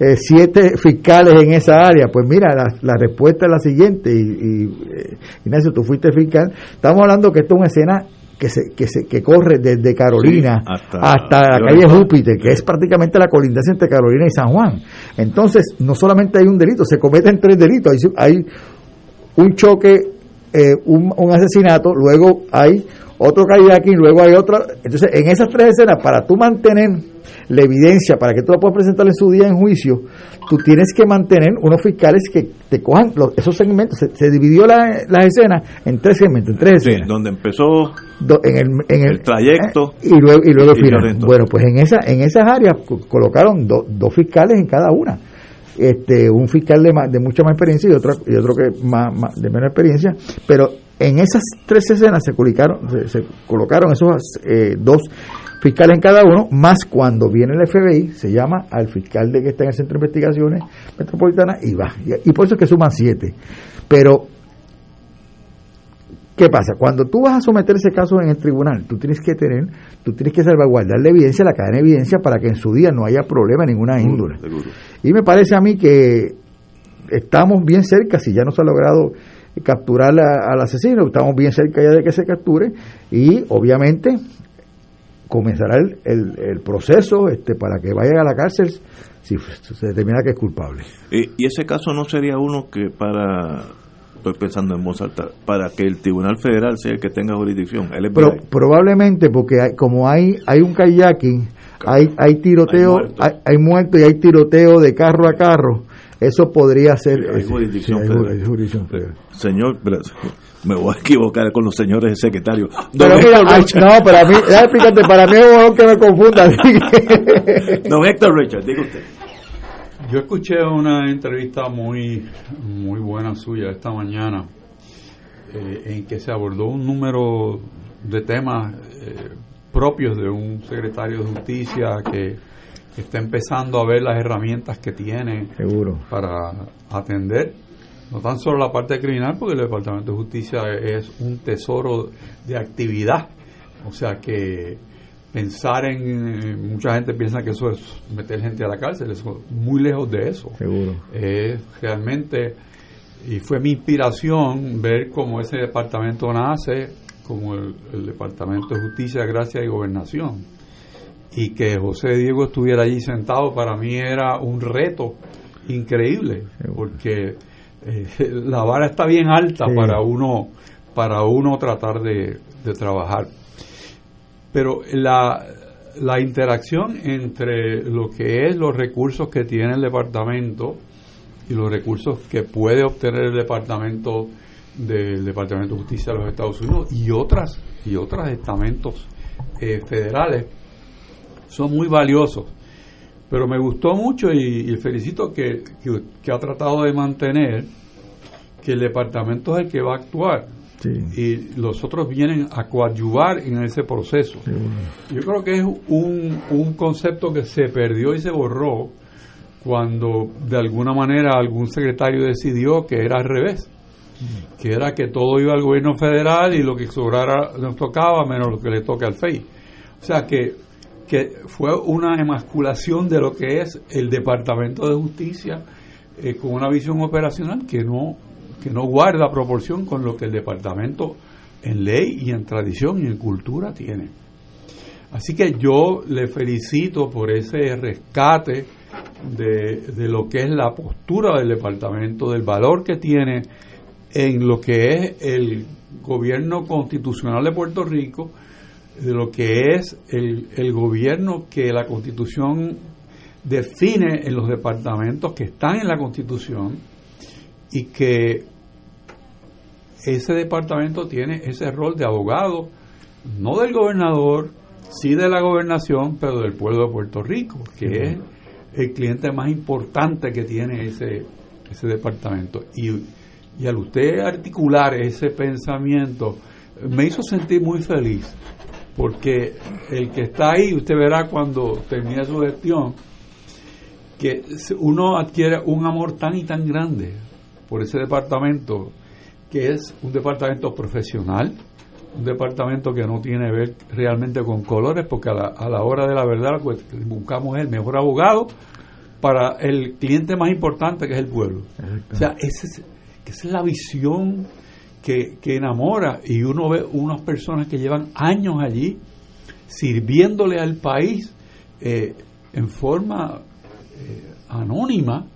eh, siete fiscales en esa área. Pues mira, la, respuesta es la siguiente, y, eh, Ignacio, tú fuiste fiscal. Estamos hablando que esto es una escena que se, que se que corre desde Carolina hasta, la calle Júpiter, que es prácticamente la colindancia entre Carolina y San Juan. Entonces, no solamente hay un delito, se cometen tres delitos. Hay, hay un choque, eh, un, un asesinato, luego hay otro aquí, luego hay otro. Entonces, en esas tres escenas, para tú mantener la evidencia, para que tú la puedas presentar en su día en juicio, tú tienes que mantener unos fiscales que te cojan esos segmentos. Se, dividió la, las escenas en tres segmentos, en tres escenas. donde empezó en, el, en el, trayecto. Eh, y luego, y luego el final. Bueno, pues en, esa, en esas áreas colocaron dos fiscales en cada una este, un fiscal de, de mucha más experiencia y otro, y otro que más, de menos experiencia, pero en esas tres escenas se colocaron, se, colocaron esos eh, dos fiscales en cada uno, más cuando viene el FBI, se llama al fiscal de que está en el Centro de Investigaciones Metropolitana y va. Y, y por eso es que suman siete. Pero ¿Qué pasa? Cuando tú vas a someter ese caso en el tribunal, tú tienes que tener, tú tienes que salvaguardar la evidencia, la cadena de evidencia para que en su día no haya problema ninguna índole. Y me parece a mí que estamos bien cerca, si ya no se ha logrado capturar al asesino, estamos bien cerca ya de que se capture y obviamente comenzará el, el, proceso este para que vaya a la cárcel si se determina que es culpable. ¿Y ese caso no sería uno que para estoy pensando en voz para que el Tribunal Federal sea el que tenga jurisdicción. Pero, probablemente porque hay, como hay hay un kayaking, hay hay tiroteo, hay muertos y hay tiroteo de carro a carro, eso podría ser... Hay jurisdicción, federal. Señor, me voy a equivocar con los señores secretarios. Pero mira, no, para mí, para mí es mejor que me confunda. <laughs> Don Héctor Richard, diga usted. Yo escuché una entrevista muy, muy buena suya esta mañana eh, en que se abordó un número de temas eh, propios de un secretario de justicia que, está empezando a ver las herramientas que tiene Seguro. para atender no tan solo la parte criminal, porque el Departamento de Justicia es un tesoro de actividad, o sea que pensar en mucha gente piensa que eso es meter gente a la cárcel eso muy lejos de eso. Seguro. Es realmente y fue mi inspiración ver cómo ese departamento nace como el, departamento de justicia gracia y gobernación y que José Diego estuviera allí sentado para mí era un reto increíble porque eh, <laughs> la vara está bien alta para uno para uno tratar de, trabajar. Pero la, la interacción entre lo que es los recursos que tiene el departamento y los recursos que puede obtener el departamento del Departamento de Justicia de los Estados Unidos y otras y otros estamentos eh, federales son muy valiosos. Pero me gustó mucho y, felicito que, que, ha tratado de mantener que el departamento es el que va a actuar y los otros vienen a coadyuvar en ese proceso. Yo creo que es un, un concepto que se perdió y se borró cuando de alguna manera algún secretario decidió que era al revés que era que todo iba al gobierno federal y lo que sobrara nos tocaba menos lo que le toca al FEI. O sea que, que fue una emasculación de lo que es el Departamento de Justicia eh, con una visión operacional que no, que no guarda proporción con lo que el departamento en ley y en tradición y en cultura tiene. Así que yo le felicito por ese rescate de, de lo que es la postura del departamento, del valor que tiene en lo que es el gobierno constitucional de Puerto Rico, de lo que es el, el gobierno que la constitución define en los departamentos que están en la constitución y que ese departamento tiene ese rol de abogado, no del gobernador, sí de la gobernación, pero del pueblo de Puerto Rico, que es el cliente más importante que tiene ese, ese departamento. Y y al usted articular ese pensamiento, me hizo sentir muy feliz, porque el que está ahí, usted verá cuando termine su gestión, que uno adquiere un amor tan y tan grande por ese departamento, que es un departamento profesional, un departamento que no tiene que ver realmente con colores, porque a la, a la hora de la verdad pues, buscamos el mejor abogado para el cliente más importante que es el pueblo. O sea, ese es esa es la visión que, enamora y uno ve unas personas que llevan años allí sirviéndole al país eh, en forma eh, anónima,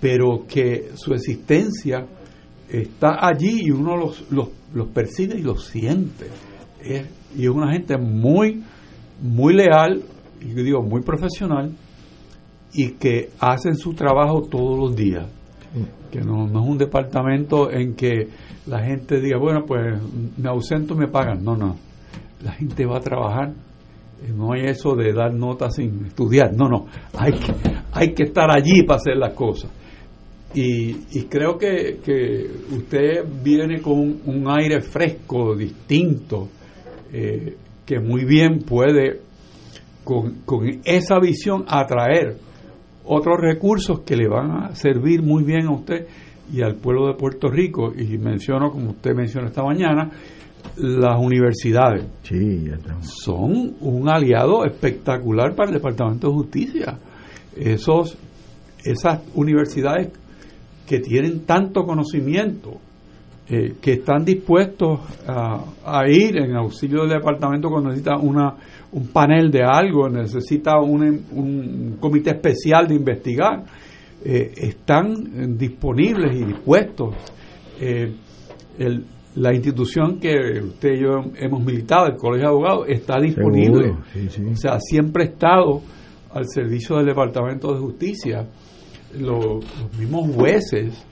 pero que su existencia está allí y uno los, los, percibe y los siente. y es una gente muy, muy leal, y digo, muy profesional, y que hacen su trabajo todos los días que no, no, es un departamento en que la gente diga, bueno, pues me ausento, me pagan. No, no. La gente va a trabajar. No hay eso de dar notas sin estudiar. No, no. Hay que, hay que estar allí para hacer las cosas. Y, y creo que, que, usted viene con un, aire fresco, distinto, eh, que muy bien puede, con, con esa visión, atraer otros recursos que le van a servir muy bien a usted y al pueblo de Puerto Rico. Y menciono, como usted mencionó esta mañana, las universidades. Sí, Son un aliado espectacular para el Departamento de Justicia. Esos, esas universidades que tienen tanto conocimiento, eh, que están dispuestos a, a, ir en auxilio del departamento cuando necesita una, un panel de algo, necesita un, un comité especial de investigar, eh, están disponibles y dispuestos. Eh, la institución que usted y yo hemos militado, el Colegio de Abogados, está disponible. O sea, siempre ha estado al servicio del Departamento de Justicia. Los, mismos jueces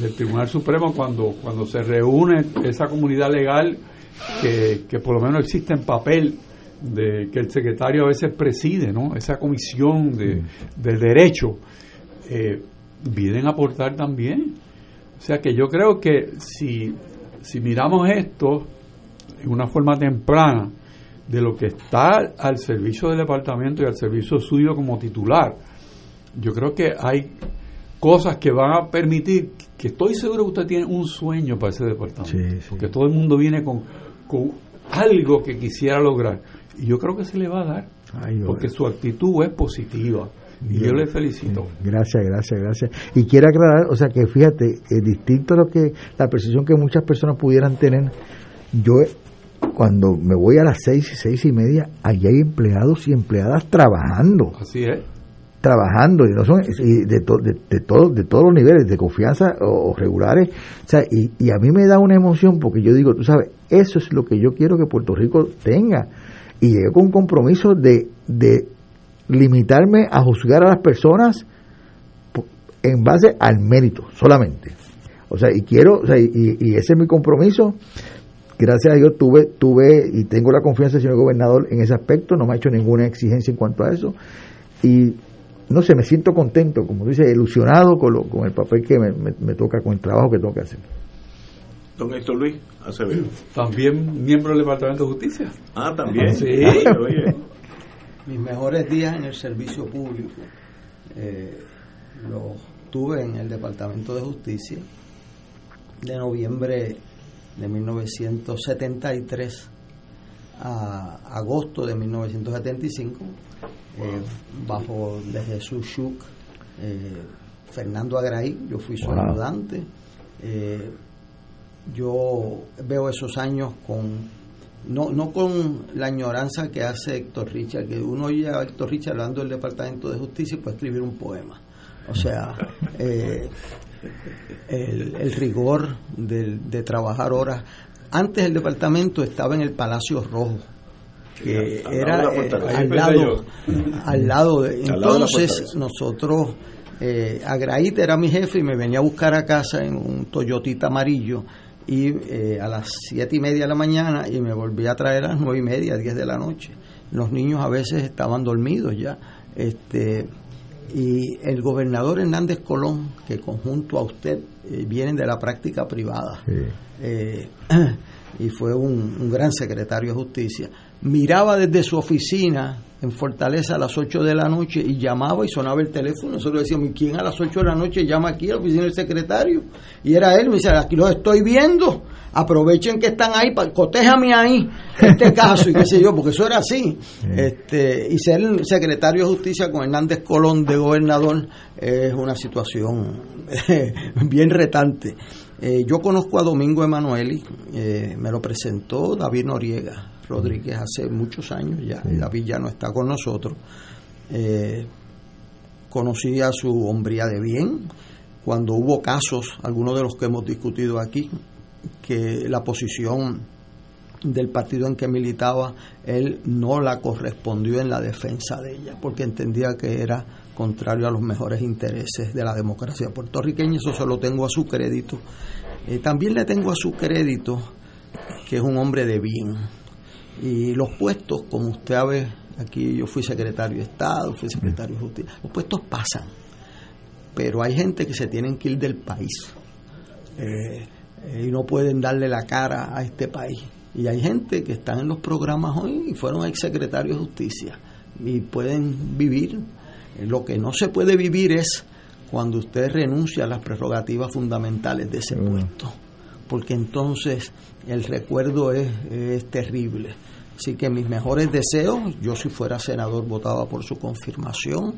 del Tribunal Supremo, cuando, cuando se reúne esa comunidad legal que, que por lo menos existe en papel, de que el secretario a veces preside, ¿no? Esa comisión de, del derecho, eh, vienen a aportar también. O sea que yo creo que si, si miramos esto en una forma temprana de lo que está al servicio del departamento y al servicio suyo como titular, yo creo que hay cosas que van a permitir, que estoy seguro que usted tiene un sueño para ese departamento, porque todo el mundo viene con, con algo que quisiera lograr y yo creo que se le va a dar, porque su actitud es positiva. Y yo le felicito. Gracias, gracias, gracias. Y quiero aclarar, o sea que fíjate, es distinto a lo que la percepción que muchas personas pudieran tener. Yo cuando me voy a las seis y seis y media, allí hay empleados y empleadas trabajando. Así es. trabajando y no son y de, de, de, todos de todos los niveles de confianza o, regulares o sea, y, y, a mí me da una emoción porque yo digo tú sabes eso es lo que yo quiero que Puerto Rico tenga y llegué con un compromiso de, de limitarme a juzgar a las personas en base al mérito solamente o sea y quiero o sea, y, y ese es mi compromiso gracias a Dios tuve, tuve y tengo la confianza del señor gobernador en ese aspecto, no me ha hecho ninguna exigencia en cuanto a eso. Y no sé, me siento contento, como dice, ilusionado con, lo, con el papel que me, toca, con el trabajo que tengo que hacer. Don Héctor Luis Acevedo. También miembro del Departamento de Justicia. Ah, también. Sí. Mis mejores días en el servicio público. Eh, los tuve en el Departamento de Justicia de noviembre de 1973 a agosto de 1975, eh, bajo de Jesús Schuch, eh, Fernando Agraí, yo fui su ayudante. Yo veo esos años con no, no con la añoranza que hace Héctor Richard, que uno oye a Héctor Richard hablando del Departamento de Justicia y puede escribir un poema. O sea, <laughs> el, rigor de, trabajar horas. Antes el departamento estaba en el Palacio Rojo, que era eh, al, lado, al lado de... Entonces nosotros, eh, era mi jefe y me venía a buscar a casa en un Toyotita amarillo y eh, a las siete y media de la mañana y me volví a traer a las nueve y media, diez de la noche. Los niños a veces estaban dormidos ya. Este, y el gobernador Hernández Colón, que conjunto a usted eh, vienen de la práctica privada, eh, <clears throat> y fue un, gran secretario de justicia, miraba desde su oficina en Fortaleza a las 8 de la noche y llamaba y sonaba el teléfono. Nosotros decíamos, ¿y quién a las 8 de la noche llama aquí a la oficina del secretario? Y era él, me dice, aquí lo estoy viendo aprovechen que están ahí, cotéjame ahí este <laughs> caso y qué sé yo, porque eso era así. Este, y ser secretario de justicia con Hernández Colón de gobernador es una situación <laughs> bien retante. Eh, yo conozco a Domingo Emanueli, eh, me lo presentó David Noriega Rodríguez hace muchos años ya, David ya no está con nosotros. Eh, conocí a su hombría de bien, cuando hubo casos, algunos de los que hemos discutido aquí, que la posición del partido en que militaba, él no la correspondió en la defensa de ella, porque entendía que era contrario a los mejores intereses de la democracia puertorriqueña, eso se lo tengo a su crédito. Eh, también le tengo a su crédito que es un hombre de bien. Y los puestos, como usted sabe, aquí yo fui secretario de Estado, fui secretario de Justicia, los puestos pasan, pero hay gente que se tienen que ir del país. Eh, eh, y no pueden darle la cara a este país. Y hay gente que están en los programas hoy y fueron exsecretarios de justicia y pueden vivir. Lo que no se puede vivir es cuando usted renuncia a las prerrogativas fundamentales de ese puesto, porque entonces el recuerdo es, terrible. Así que mis mejores deseos, yo si fuera senador votaba por su confirmación,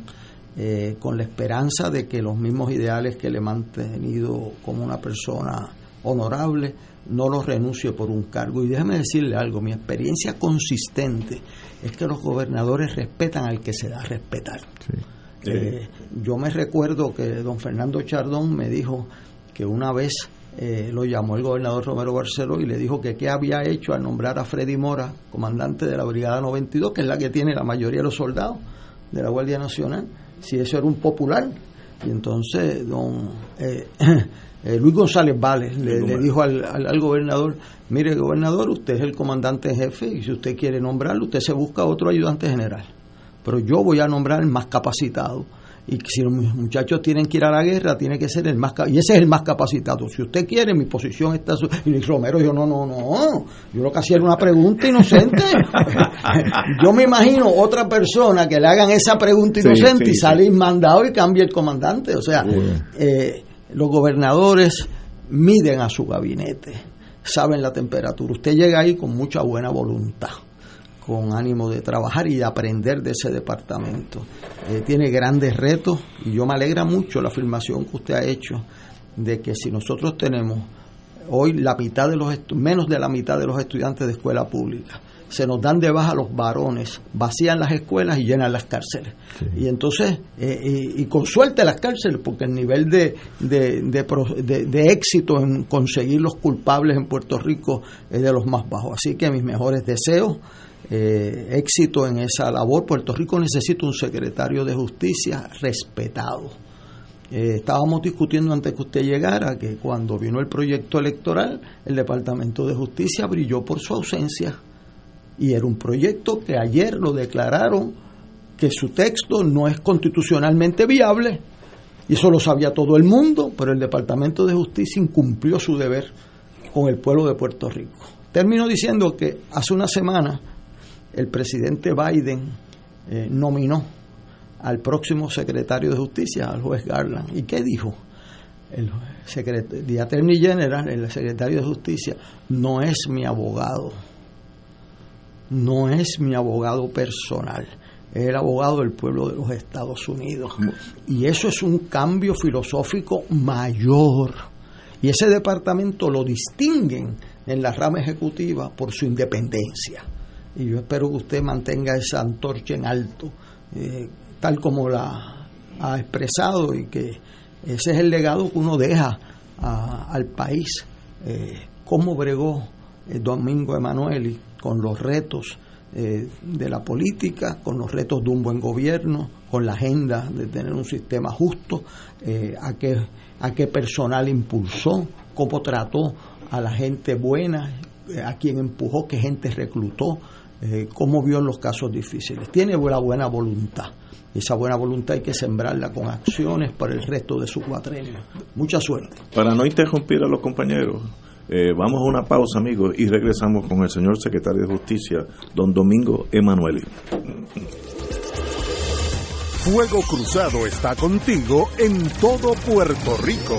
eh, con la esperanza de que los mismos ideales que le he mantenido como una persona honorable, no lo renuncie por un cargo. Y déjeme decirle algo, mi experiencia consistente es que los gobernadores respetan al que se da a respetar. Eh, yo me recuerdo que don Fernando Chardón me dijo que una vez eh, lo llamó el gobernador Romero Barceló y le dijo que qué había hecho al nombrar a Freddy Mora, comandante de la Brigada 92, que es la que tiene la mayoría de los soldados de la Guardia Nacional, si eso era un popular. Y entonces don eh, <coughs> Eh, Luis González Vales le, dijo al, al, gobernador, mire gobernador, usted es el comandante jefe y si usted quiere nombrarlo, usted se busca otro ayudante general. Pero yo voy a nombrar el más capacitado. Y si los muchachos tienen que ir a la guerra, tiene que ser el más y ese es el más capacitado. Si usted quiere, mi posición está. Y Luis Romero dijo: No, no, no. Yo lo que hacía era una pregunta inocente. <laughs> yo me imagino otra persona que le hagan esa pregunta inocente y sale mandado y cambie el comandante. O sea, eh, los gobernadores miden a su gabinete, saben la temperatura. Usted llega ahí con mucha buena voluntad, con ánimo de trabajar y de aprender de ese departamento. Eh, tiene grandes retos y yo me alegra mucho la afirmación que usted ha hecho de que si nosotros tenemos hoy la mitad de los menos de la mitad de los estudiantes de escuela pública se nos dan de baja los varones, vacían las escuelas y llenan las cárceles. Y entonces, eh, y, con suerte las cárceles, porque el nivel de, de, éxito en conseguir los culpables en Puerto Rico es de los más bajos. Así que mis mejores deseos, eh, éxito en esa labor. Puerto Rico necesita un secretario de justicia respetado. Eh, estábamos discutiendo antes que usted llegara que cuando vino el proyecto electoral, el Departamento de Justicia brilló por su ausencia y era un proyecto que ayer lo declararon que su texto no es constitucionalmente viable. Y eso lo sabía todo el mundo, pero el Departamento de Justicia incumplió su deber con el pueblo de Puerto Rico. Termino diciendo que hace una semana el presidente Biden eh, nominó al próximo secretario de Justicia, al juez Garland. ¿Y qué dijo? El General, el secretario de Justicia, no es mi abogado no es mi abogado personal, es el abogado del pueblo de los Estados Unidos. Y eso es un cambio filosófico mayor. Y ese departamento lo distinguen en la rama ejecutiva por su independencia. Y yo espero que usted mantenga esa antorcha en alto, eh, tal como la ha expresado, y que ese es el legado que uno deja al país. Eh, cómo bregó el Domingo Emanuel con los retos eh, de la política, con los retos de un buen gobierno, con la agenda de tener un sistema justo, eh, a, qué, a qué personal impulsó, cómo trató a la gente buena, eh, a quién empujó, qué gente reclutó, cómo vio en los casos difíciles. Tiene la buena voluntad. Esa buena voluntad hay que sembrarla con acciones para el resto de su cuatrenio. Mucha suerte. Para no interrumpir a los compañeros, eh, vamos a una pausa, amigos, y regresamos con el señor secretario de Justicia, don Domingo Emanueli. Fuego Cruzado está contigo en todo Puerto Rico.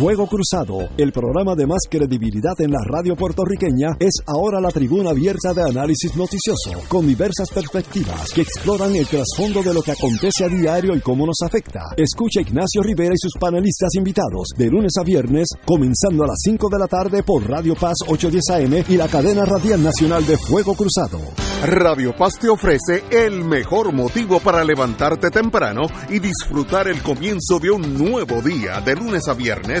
Fuego Cruzado, el programa de más credibilidad en la radio puertorriqueña, es ahora la tribuna abierta de análisis noticioso, con diversas perspectivas que exploran el trasfondo de lo que acontece a diario y cómo nos afecta. Escucha Ignacio Rivera y sus panelistas invitados de lunes a viernes, comenzando a las 5 de la tarde por Radio Paz 810 AM y la cadena radial nacional de Fuego Cruzado. Radio Paz te ofrece el mejor motivo para levantarte temprano y disfrutar el comienzo de un nuevo día de lunes a viernes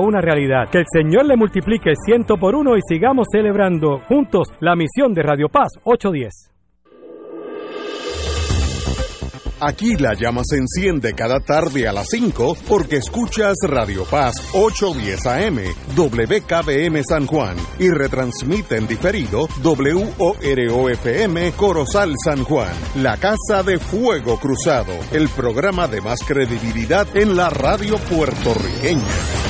una realidad. Que el Señor le multiplique ciento por uno y sigamos celebrando juntos la misión de Radio Paz 810. Aquí la llama se enciende cada tarde a las 5 porque escuchas Radio Paz 810 AM, WKBM San Juan y retransmite en diferido WOROFM Corozal San Juan, la Casa de Fuego Cruzado, el programa de más credibilidad en la radio puertorriqueña.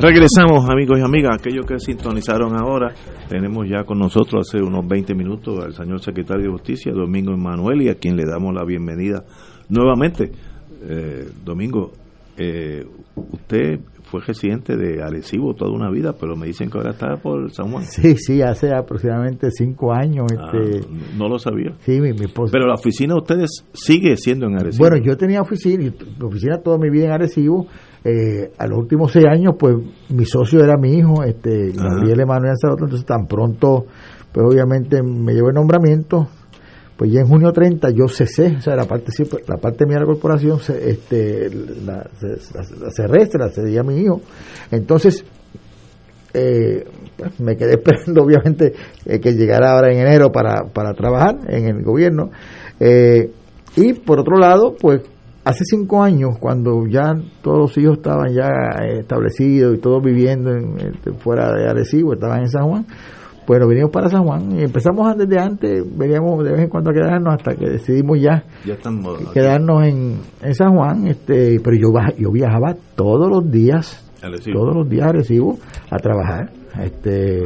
Regresamos, amigos y amigas, aquellos que sintonizaron ahora. Tenemos ya con nosotros hace unos 20 minutos al señor secretario de Justicia, Domingo Emanuel, y a quien le damos la bienvenida nuevamente. Eh, Domingo, eh, usted fue residente de Arecibo toda una vida, pero me dicen que ahora está por San Juan. Sí, sí, hace aproximadamente cinco años. Ah, este, no lo sabía. sí, mi, mi esposa. Pero la oficina de ustedes sigue siendo en Arecibo. Bueno, yo tenía oficina, oficina toda mi vida en Arecibo. Eh, a los últimos seis años, pues mi socio era mi hijo, este Gabriel Emanuel Anzaroto, entonces tan pronto, pues obviamente me llevó el nombramiento, pues ya en junio 30 yo cesé, o sea, la parte la parte mía de la corporación, se- este, la, se- la- la cerré, se la cedí a mi hijo. Entonces, eh, pues, me quedé <laughs> esperando, obviamente, eh, que llegara ahora en enero para, para trabajar en el gobierno. Eh, y por otro lado, pues hace cinco años, cuando ya todos los hijos estaban ya eh, establecidos y todos viviendo en, fuera de Arecibo, estaban en San Juan, pues nos vinimos para San Juan y empezamos desde antes, veníamos de vez en cuando a quedarnos hasta que decidimos ya quedarnos en, en San Juan, este, pero yo, yo viajaba todos los días, Arecibo. todos los días a Arecibo a trabajar. Este,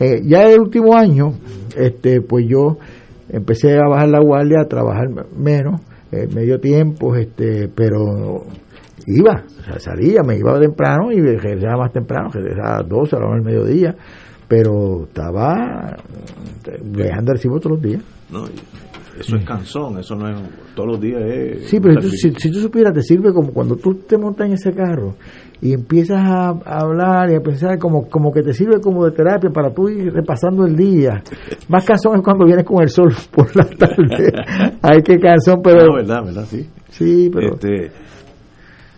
eh, ya el último año, este, pues yo empecé a bajar la guardia, a trabajar menos, eh, medio tiempo, este, pero iba, o sea, salía, me iba temprano y regresaba más temprano, regresaba a las 12 a la hora del mediodía, pero estaba eh, viajando a Arecibo todos los días. No, eso es cansón, eso no es todos los días es Sí, pero tú- si, si tú supieras, te sirve como cuando tú te montas en ese carro y empiezas a, a hablar y a pensar como, como que te sirve como de terapia para tú ir repasando el día. Más cansón es cuando vienes con el sol <laughs> por la tarde. <laughs> Ay, qué cansón, pero... No, verdad, verdad, sí. Sí, pero... Este,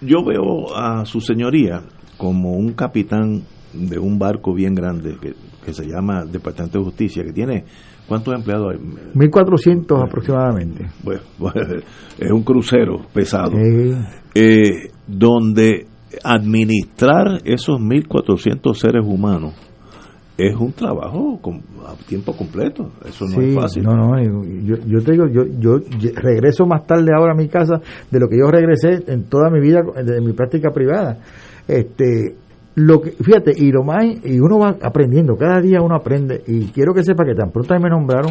yo veo a su señoría como un capitán de un barco bien grande que, que se llama Departamento de Justicia, que tiene, ¿cuántos empleados hay? 1400 aproximadamente. Bueno, <laughs> es un crucero pesado, Eh, eh, donde administrar esos 1.400 seres humanos es un trabajo a tiempo completo, eso no sí, es fácil. no, no, yo, yo te digo, yo, yo regreso más tarde ahora a mi casa de lo que yo regresé en toda mi vida, de mi práctica privada. Este, lo que, fíjate, y lo más, y uno va aprendiendo, cada día uno aprende, y quiero que sepa que tan pronto me nombraron,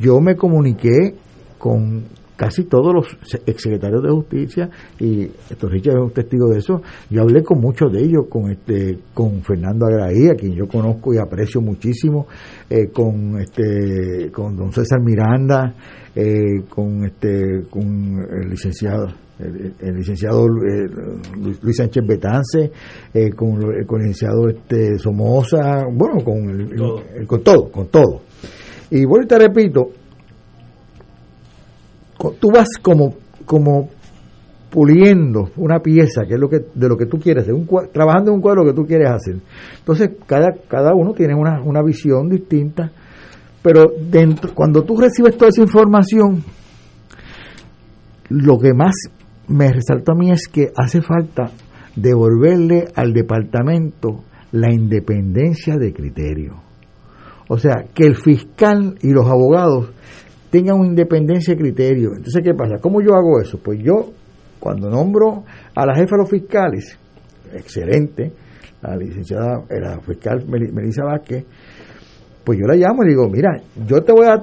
yo me comuniqué con casi todos los exsecretarios de justicia y esto Richard es un testigo de eso yo hablé con muchos de ellos con este con Fernando Agraí a quien yo conozco y aprecio muchísimo eh, con este con don César Miranda eh, con este con el licenciado el, licenciado eh, Luis Sánchez Betance, con, con, el licenciado este Somoza, bueno, con, con todo, con todo. Y bueno, te repito, tú vas como, como puliendo una pieza, que es lo que, de lo que tú quieres hacer, un, trabajando en un cuadro que tú quieres hacer. Entonces, cada, cada uno tiene una, una visión distinta, pero dentro, cuando tú recibes toda esa información, lo que más me resalta a mí es que hace falta devolverle al departamento la independencia de criterio. O sea, que el fiscal y los abogados tengan una independencia de criterio. Entonces, ¿qué pasa? ¿Cómo yo hago eso? Pues yo, cuando nombro a la jefa de los fiscales, excelente, la licenciada, la fiscal Melissa Vázquez, pues yo la llamo y digo, mira, yo te voy a dar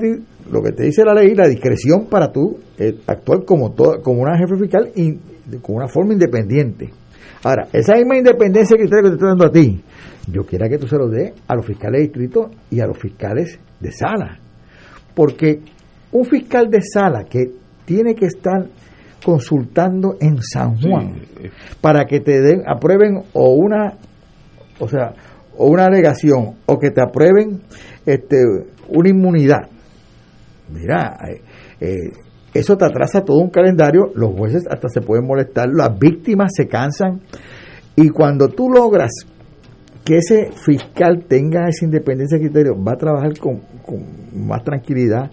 lo que te dice la ley, la discreción para tú eh, actuar como, como una jefe fiscal y con una forma independiente. Ahora, esa misma independencia de criterio que te estoy dando a ti, yo quiera que tú se lo dé a los fiscales de distrito y a los fiscales de sala. Porque un fiscal de sala que tiene que estar consultando en San Juan para que te den aprueben o una o sea o una alegación o que te aprueben este una inmunidad. Mira eh, eh, eso te atrasa todo un calendario los jueces hasta se pueden molestar las víctimas se cansan y cuando tú logras que ese fiscal tenga esa independencia de criterio va a trabajar con, con más tranquilidad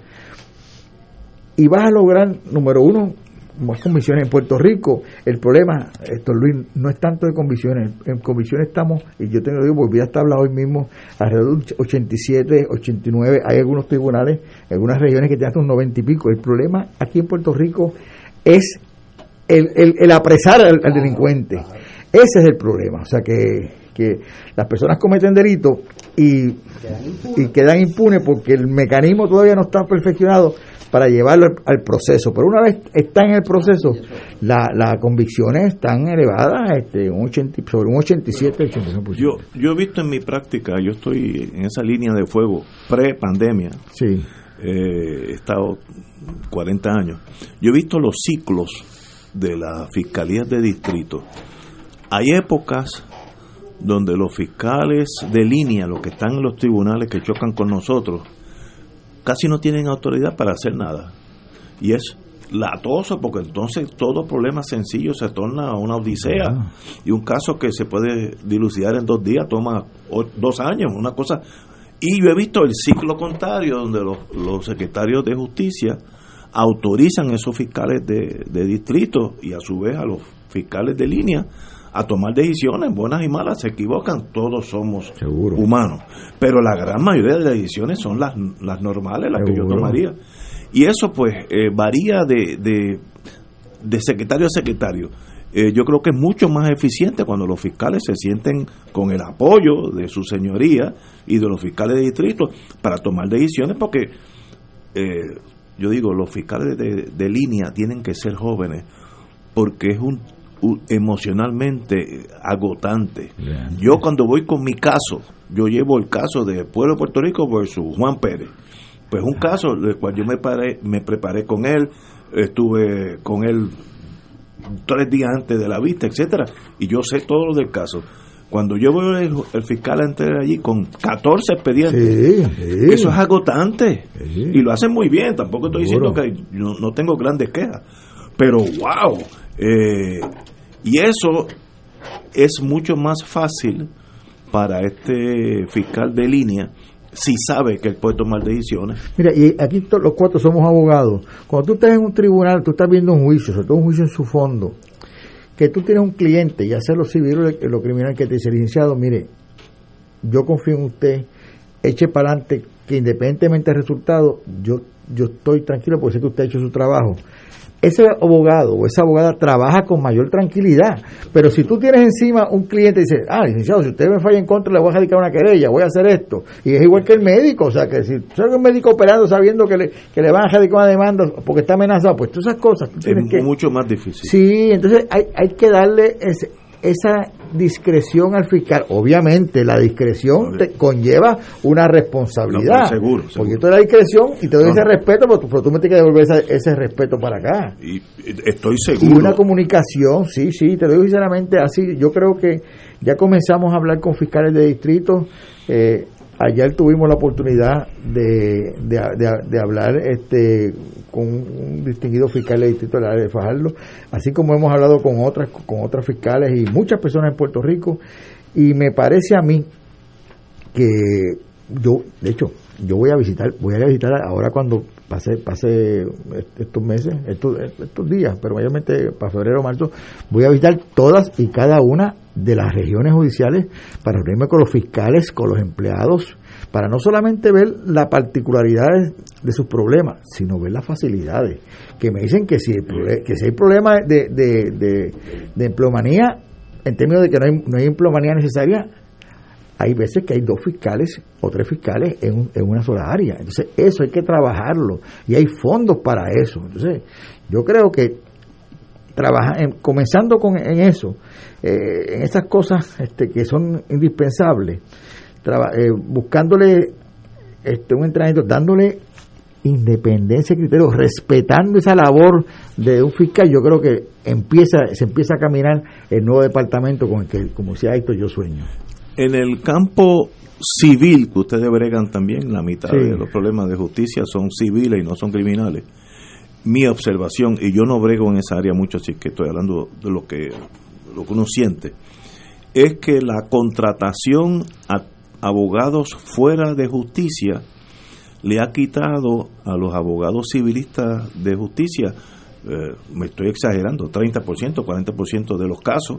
y vas a lograr, número uno, más comisiones en Puerto Rico. El problema, esto Luis, no es tanto de comisiones. En comisiones estamos, y yo tengo digo, porque ya está hablado hoy mismo, alrededor de 87, 89, hay algunos tribunales, algunas regiones que tienen hasta un 90 y pico. El problema aquí en Puerto Rico es el, el, apresar al, delincuente. Ese es el problema. O sea que que las personas cometen delitos y, y quedan impunes porque el mecanismo todavía no está perfeccionado para llevarlo al, proceso. Pero una vez está en el proceso, las convicciones están elevadas este, un 80, sobre un 87, 89%. Yo, yo he visto en mi práctica, yo estoy en esa línea de fuego pre-pandemia. Sí. Eh, he estado 40 años. Yo he visto los ciclos de las fiscalías de distrito. Hay épocas donde los fiscales de línea, los que están en los tribunales que chocan con nosotros, casi no tienen autoridad para hacer nada. Y es latoso porque entonces todo problema sencillo se torna una odisea y un caso que se puede dilucidar en dos días toma dos años, una cosa. Y yo he visto el ciclo contrario donde los, secretarios de justicia autorizan a esos fiscales de, de distrito y a su vez a los fiscales de línea a tomar decisiones, buenas y malas, se equivocan, todos somos humanos. Pero la gran mayoría de las decisiones son las, las normales, las que yo tomaría. Y eso pues eh, varía de, de, secretario a secretario. Eh, yo creo que es mucho más eficiente cuando los fiscales se sienten con el apoyo de su señoría y de los fiscales de distrito para tomar decisiones porque eh, yo digo, los fiscales de, de, línea tienen que ser jóvenes porque es un emocionalmente agotante. Yo cuando voy con mi caso, yo llevo el caso de Pueblo de Puerto Rico versus Juan Pérez. Pues un caso del cual yo me, paré, me preparé con él, estuve con él tres días antes de la vista, etcétera, y yo sé todo lo del caso. Cuando yo veo el, fiscal entrar allí con 14 expedientes, eso es agotante. Y lo hacen muy bien, tampoco estoy diciendo que no, no tengo grandes quejas. Pero wow, eh, y eso es mucho más fácil para este fiscal de línea si sabe que él puede tomar decisiones. Mira, y aquí los cuatro somos abogados. Cuando tú estás en un tribunal, tú estás viendo un juicio, sobre todo un juicio en su fondo, que tú tienes un cliente, ya sea lo civil o lo criminal, que te dice, licenciado, mire, yo confío en usted, eche para adelante, que independientemente del resultado, yo, yo estoy tranquilo porque sé que usted ha hecho su trabajo ese abogado o esa abogada trabaja con mayor tranquilidad. Pero si tú tienes encima un cliente y dices, ah, licenciado, si usted me falla en contra, le voy a dedicar una querella, voy a hacer esto. Y es igual que el médico, o sea, que si soy un médico operando sabiendo que le, que le van a dedicar una demanda porque está amenazado, pues todas esas cosas. Tú tienes es que, mucho más difícil. Sí, entonces hay, hay que darle ese, esa discreción al fiscal. Obviamente, la discreción te conlleva una responsabilidad. No, seguro, seguro. Porque yo te doy la discreción y te doy ese respeto, pero tú, pero tú me tienes que devolver ese, ese respeto para acá. Y estoy Y seguro. una comunicación, sí, sí, te lo digo sinceramente así. Yo creo que ya comenzamos a hablar con fiscales de distrito. Eh, ayer tuvimos la oportunidad de, de, de- de hablar este con un distinguido fiscal de distrito del área de Fajardo, así como hemos hablado con otras con otras fiscales y muchas personas en Puerto Rico. Y me parece a mí que yo, de hecho, yo voy a visitar, voy a visitar ahora cuando pase, pase estos meses, estos, estos días, pero mayormente para febrero o marzo, voy a visitar todas y cada una de las regiones judiciales para reunirme con los fiscales, con los empleados, para no solamente ver las particularidades de sus problemas, sino ver las facilidades. Que me dicen que si, hay problemas de, de, de, empleomanía, en términos de que no hay, no hay empleomanía necesaria, hay veces que hay dos fiscales o tres fiscales en, en una sola área. Entonces, eso hay que trabajarlo y hay fondos para eso. Entonces, yo creo que trabaja, en- comenzando con en eso, eh, en esas cosas este, que son indispensables, traba- eh, buscándole este, un entrenamiento, dándole independencia de criterio, respetando esa labor de un fiscal, yo creo que empieza se empieza a caminar el nuevo departamento con el que, como decía Héctor, yo sueño. En el campo civil, que ustedes bregan también, la mitad Sí. de los problemas de justicia son civiles y no son criminales. Mi observación, y yo no brego en esa área mucho, así que estoy hablando de lo que, lo que uno siente, es que la contratación a abogados fuera de justicia le ha quitado a los abogados civilistas de justicia, eh, me estoy exagerando, 30%, 40% de los casos,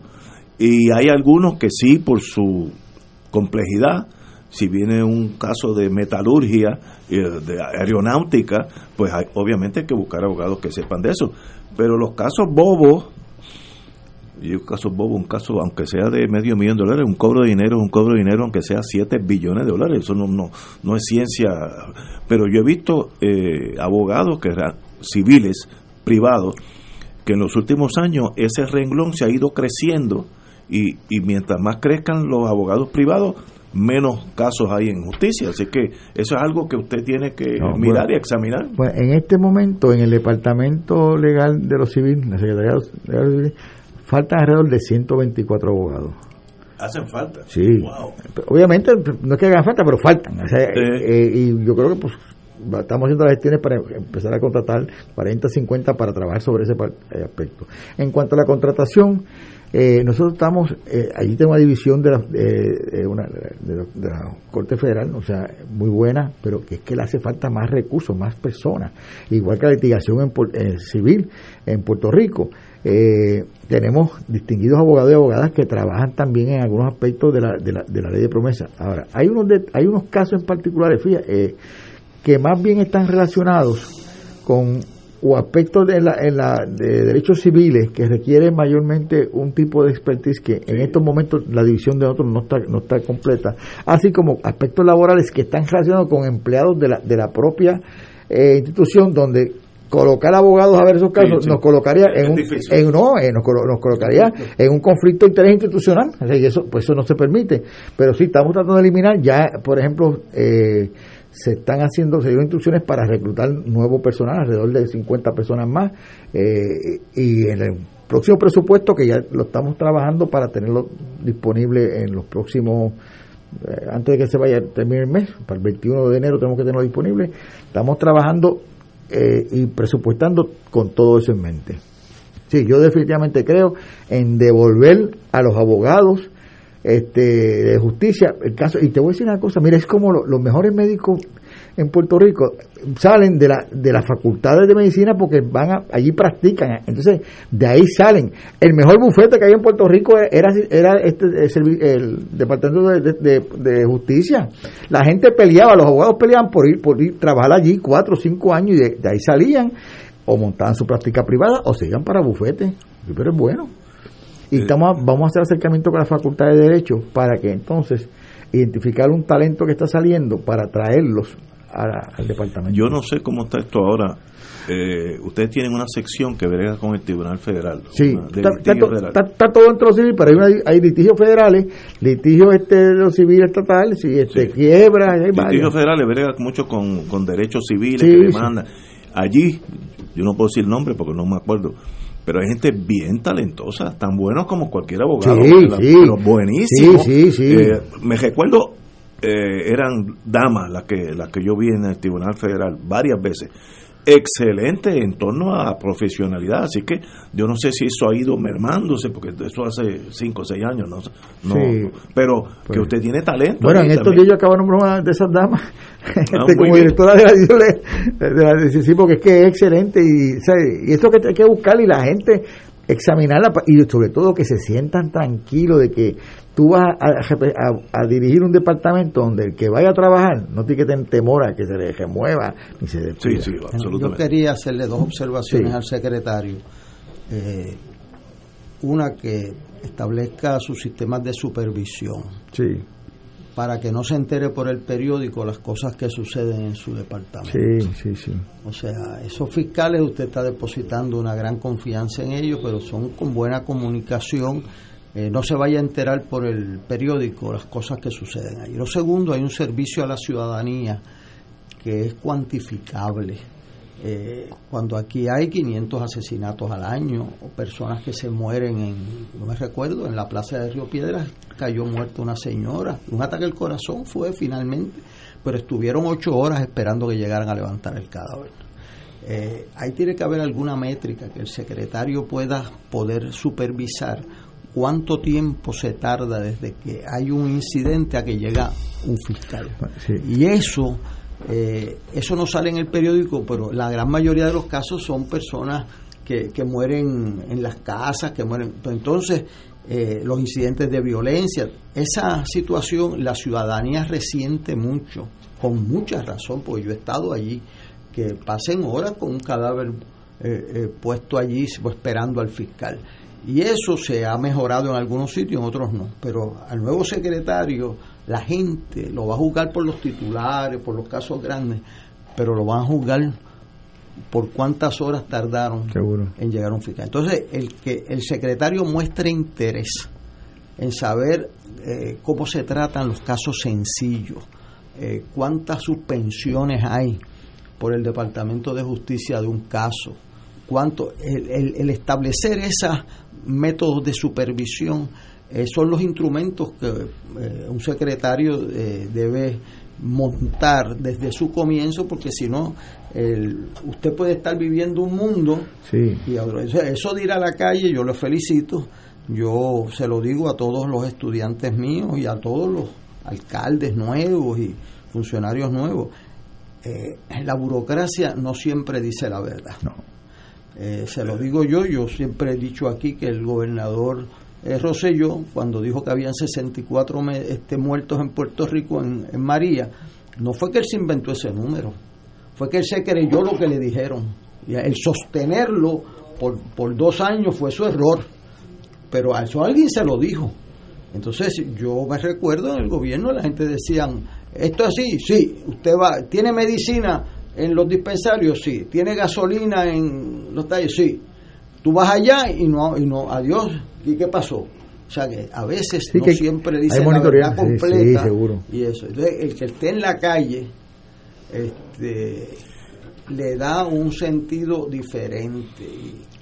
y hay algunos que sí, por su complejidad, si viene un caso de metalurgia, de aeronáutica, pues hay, obviamente hay que buscar abogados que sepan de eso. Pero los casos bobos, y un caso bobo, un caso, aunque sea de medio millón de dólares, un cobro de dinero un cobro de dinero, aunque sea 7 billones de dólares, eso no, no, no es ciencia. Pero yo he visto eh, abogados que eran civiles, privados, que en los últimos años ese renglón se ha ido creciendo y, y mientras más crezcan los abogados privados, menos casos hay en justicia. Así que eso es algo que usted tiene que No, mirar bueno. y examinar. Pues en este momento, en el Departamento Legal de los Civiles, la Secretaría de los Civiles, faltan alrededor de 124 abogados. Hacen falta. Sí. Pero Obviamente, no es que hagan falta, pero faltan. O sea, Sí. eh, y yo creo que pues estamos haciendo las gestiones para empezar a contratar 40, 50 para trabajar sobre ese eh, aspecto. En cuanto a la contratación, eh, nosotros estamos, eh, allí tengo una división de la, de, de una, de, la, de la Corte Federal, o sea, muy buena, pero que es que le hace falta más recursos, más personas, igual que la litigación en, eh, civil en Puerto Rico. Eh, tenemos distinguidos abogados y abogadas que trabajan también en algunos aspectos de la, de la, de la ley de promesa. Ahora, hay unos, de- hay unos casos en particulares, fíjate, eh, que más bien están relacionados con o aspectos de, la, en la, de derechos civiles que requieren mayormente un tipo de expertise que en estos momentos la división de otros no está, no está completa, así como aspectos laborales que están relacionados con empleados de la, de la propia eh, institución donde colocar abogados a ver esos casos Sí, sí. nos colocaría en un, en no, eh, nos, nos colocaría en un conflicto de interés institucional, O sea, y eso pues eso no se permite, pero sí estamos tratando de eliminar ya, por ejemplo, eh, se están haciendo, se dieron instrucciones para reclutar nuevo personal, alrededor de 50 personas más, eh, y en el próximo presupuesto, que ya lo estamos trabajando para tenerlo disponible en los próximos, eh, antes de que se vaya termine el mes, para el 21 de enero tenemos que tenerlo disponible, estamos trabajando eh, y presupuestando con todo eso en mente. Sí, yo definitivamente creo en devolver a los abogados este, de justicia el caso. Y te voy a decir una cosa, mira, es como lo- los mejores médicos en Puerto Rico salen de, la, de las facultades de medicina porque van a, allí practican. Entonces, de ahí salen. El mejor bufete que hay en Puerto Rico era, era este, el, el Departamento de, de- Justicia. La gente peleaba, los abogados peleaban por ir, por ir trabajar allí cuatro o cinco años y de, de ahí salían o montaban su práctica privada o se iban para bufete. Pero es bueno. Y estamos, vamos a hacer acercamiento con la Facultad de Derecho para que entonces identificar un talento que está saliendo para traerlos al departamento. Yo no sé cómo está esto ahora. Eh, ustedes tienen una sección que brega con el Tribunal Federal. Sí, está, todo entre los civiles, pero hay, hay litigios federales, litigios este, de los civiles estatales, y este, quiebra. Hay litigios federales brega mucho con, con derechos civiles que demandan. Allí, yo no puedo decir el nombre porque no me acuerdo, pero hay gente bien talentosa, tan buenos como cualquier abogado, sí, pero buenísimos. Eh, me recuerdo, eh, eran damas las que, las que yo vi en el Tribunal Federal varias veces excelente en torno a profesionalidad. Así que yo no sé si eso ha ido mermándose, porque eso hace 5 o 6 años, no, no pero que pues. usted tiene talento. Bueno, en estos días yo acabo de nombrar de esas damas, <laughs> ah, este, como directora de la, de la sí, porque es que es excelente y, y eso que hay que buscar y la gente examinarla y sobre todo que se sientan tranquilos de que tú vas a, dirigir un departamento donde el que vaya a trabajar no tiene que tener temor a que se le remueva ni se despida. Yo quería hacerle dos observaciones al secretario. Eh, una que establezca sus sistemas de supervisión. Sí. Para que no se entere por el periódico las cosas que suceden en su departamento. Sí, sí, sí. O sea, esos fiscales usted está depositando una gran confianza en ellos, pero son con buena comunicación eh, no se vaya a enterar por el periódico las cosas que suceden ahí. Lo segundo, hay un servicio a la ciudadanía que es cuantificable. Eh, cuando aquí hay 500 asesinatos al año o personas que se mueren en, no me recuerdo, en la plaza de Río Piedras cayó muerta una señora, un ataque al corazón fue finalmente, pero estuvieron ocho horas esperando que llegaran a levantar el cadáver. Eh, ahí tiene que haber alguna métrica que el secretario pueda poder supervisar cuánto tiempo se tarda desde que hay un incidente a que llega un fiscal. Y eso, eh, eso no sale en el periódico, pero la gran mayoría de los casos son personas que, que mueren en las casas, que mueren. Entonces, eh, los incidentes de violencia, esa situación la ciudadanía resiente mucho, con mucha razón, porque yo he estado allí, que pasen horas con un cadáver eh, puesto allí pues, esperando al fiscal. Y eso se ha mejorado en algunos sitios, en otros no. Pero al nuevo secretario, la gente lo va a juzgar por los titulares, por los casos grandes, pero lo van a juzgar por cuántas horas tardaron en llegar a un fiscal. Entonces, el que el secretario muestre interés en saber eh, cómo se tratan los casos sencillos, eh, cuántas suspensiones hay por el Departamento de Justicia de un caso, cuánto el, el establecer esa métodos de supervisión eh, son los instrumentos que eh, un secretario eh, debe montar desde su comienzo porque si no usted puede estar viviendo un mundo y eso, de ir a la calle yo lo felicito. Yo se lo digo a todos los estudiantes míos y a todos los alcaldes nuevos y funcionarios nuevos la burocracia no siempre dice la verdad. No eh, se lo digo yo, yo siempre he dicho aquí que el gobernador eh, Rosselló, cuando dijo que habían 64 este, muertos en Puerto Rico en, María, no fue que él se inventó ese número, fue que él se creyó lo que le dijeron. Y el sostenerlo por, por dos años fue su error, pero a eso alguien se lo dijo. Entonces yo me recuerdo en el gobierno la gente decían, esto es así, sí, usted va, tiene medicina, en los dispensarios, sí. ¿Tiene gasolina en los talleres? Sí. Tú vas allá y no, y no, adiós. ¿Y qué pasó? O sea que a veces no siempre dice la verdad completa. seguro. Y eso. Entonces, el que esté en la calle este, le da un sentido diferente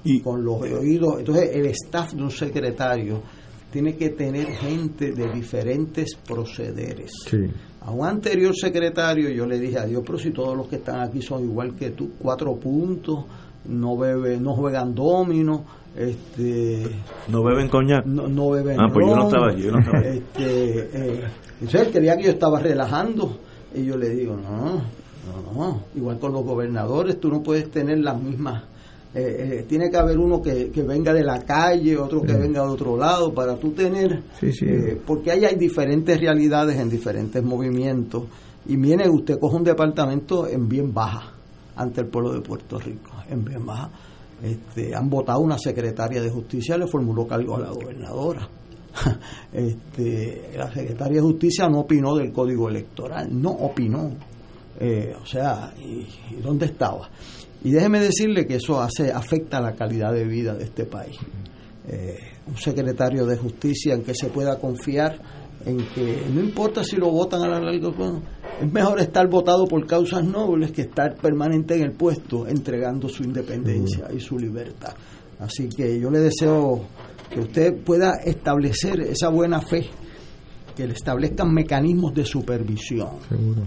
y, con los oídos. Entonces, el staff de un secretario tiene que tener gente de diferentes procederes. Sí a un anterior secretario yo le dije, adiós, pero si todos los que están aquí son igual que tú, cuatro puntos, no bebe, no juegan domino, este no beben coñac no, no beben ah pues yo no estaba allí yo no estaba allí. este eh, entonces él creía que yo estaba relajando. Y yo le digo no no no igual con los gobernadores tú no puedes tener las mismas eh, eh, tiene que haber uno que, venga de la calle, otro que venga de otro lado, para tú tener, eh, porque ahí hay diferentes realidades en diferentes movimientos. Y viene, usted coge un departamento en bien baja, ante el pueblo de Puerto Rico. En más, este, han votado una secretaria de justicia, le formuló cargo a la gobernadora. <laughs> Este, la secretaria de justicia no opinó del código electoral, no opinó. Eh, o sea, ¿y, dónde estaba? Y déjeme decirle que eso hace, afecta la calidad de vida de este país. Eh, un secretario de justicia en que se pueda confiar en que no importa si lo votan a la larga, es mejor estar votado por causas nobles que estar permanente en el puesto entregando su independencia y su libertad. Así que yo le deseo que usted pueda establecer esa buena fe, que le establezcan mecanismos de supervisión. Seguro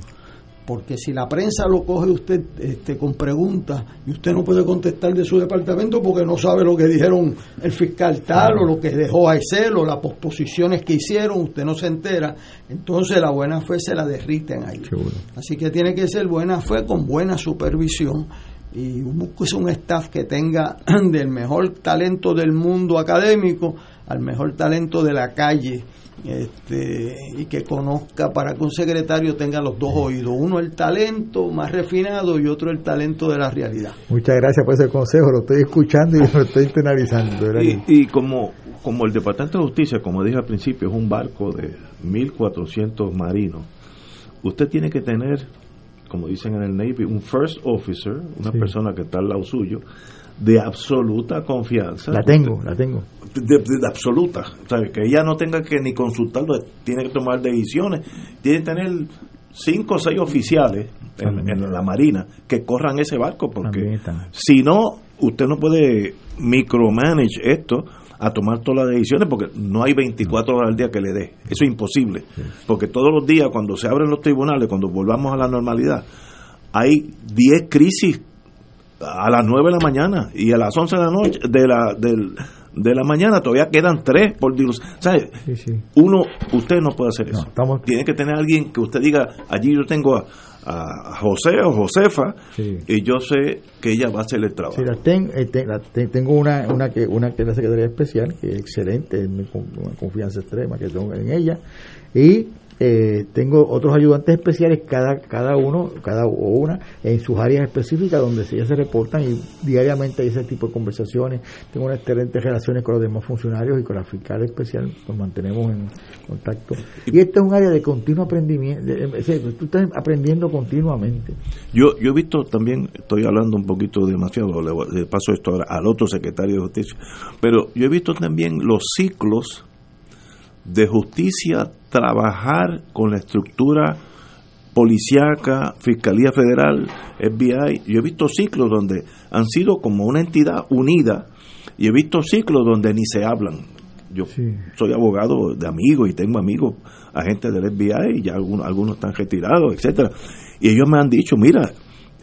porque si la prensa lo coge usted este, con preguntas y usted no puede contestar de su departamento porque no sabe lo que dijeron el fiscal tal o lo que dejó a o las posposiciones que hicieron, usted no se entera, entonces la buena fe se la derriten ahí. Así que tiene que ser buena fe con buena supervisión y busque un staff que tenga <clears throat> del mejor talento del mundo académico al mejor talento de la calle este, y que conozca para que un secretario tenga los dos oídos, uno el talento más refinado y otro el talento de la realidad. Muchas gracias por ese consejo, lo estoy escuchando y <laughs> lo estoy internalizando. Y, y, como, como el Departamento de Justicia, como dije al principio, es un barco de 1.400 marinos, usted tiene que tener, como dicen en el Navy, un first officer, una persona que está al lado suyo, de absoluta confianza. La tengo, la tengo. De, absoluta, ¿sabes? que ella no tenga que ni consultarlo, tiene que tomar decisiones, tiene que tener cinco o seis oficiales en, la marina que corran ese barco, porque si no, usted no puede micromanage esto a tomar todas las decisiones porque no hay 24 horas al día que le dé. Eso es imposible. Porque todos los días, cuando se abren los tribunales, cuando volvamos a la normalidad, hay 10 crisis a las 9 de la mañana y a las 11 de la noche de la de la mañana todavía quedan tres por Dios. Uno, usted no puede hacer eso. Tiene que tener alguien que usted diga, allí yo tengo a, José o Josefa y yo sé que ella va a hacer el trabajo. Eh, tengo una, una, que, una que es la Secretaría Especial, que es excelente, es mi confianza extrema que tengo en ella. Y eh, tengo otros ayudantes especiales, cada, cada uno, cada una, en sus áreas específicas donde ellas se reportan y diariamente hay ese tipo de conversaciones. Tengo unas excelentes relaciones con los demás funcionarios y con la fiscal especial, nos mantenemos en contacto. Y este es un área de continuo aprendimiento, tú estás aprendiendo continuamente. Yo, yo he visto también, estoy hablando un poquito demasiado, le paso esto ahora al otro secretario de Justicia, pero yo he visto también los ciclos de justicia trabajar con la estructura policíaca, Fiscalía Federal, FBI. Yo he visto ciclos donde han sido como una entidad unida y he visto ciclos donde ni se hablan. Yo soy abogado de amigos y tengo amigos, agentes del FBI, y ya algunos, algunos están retirados, etcétera Y ellos me han dicho, mira,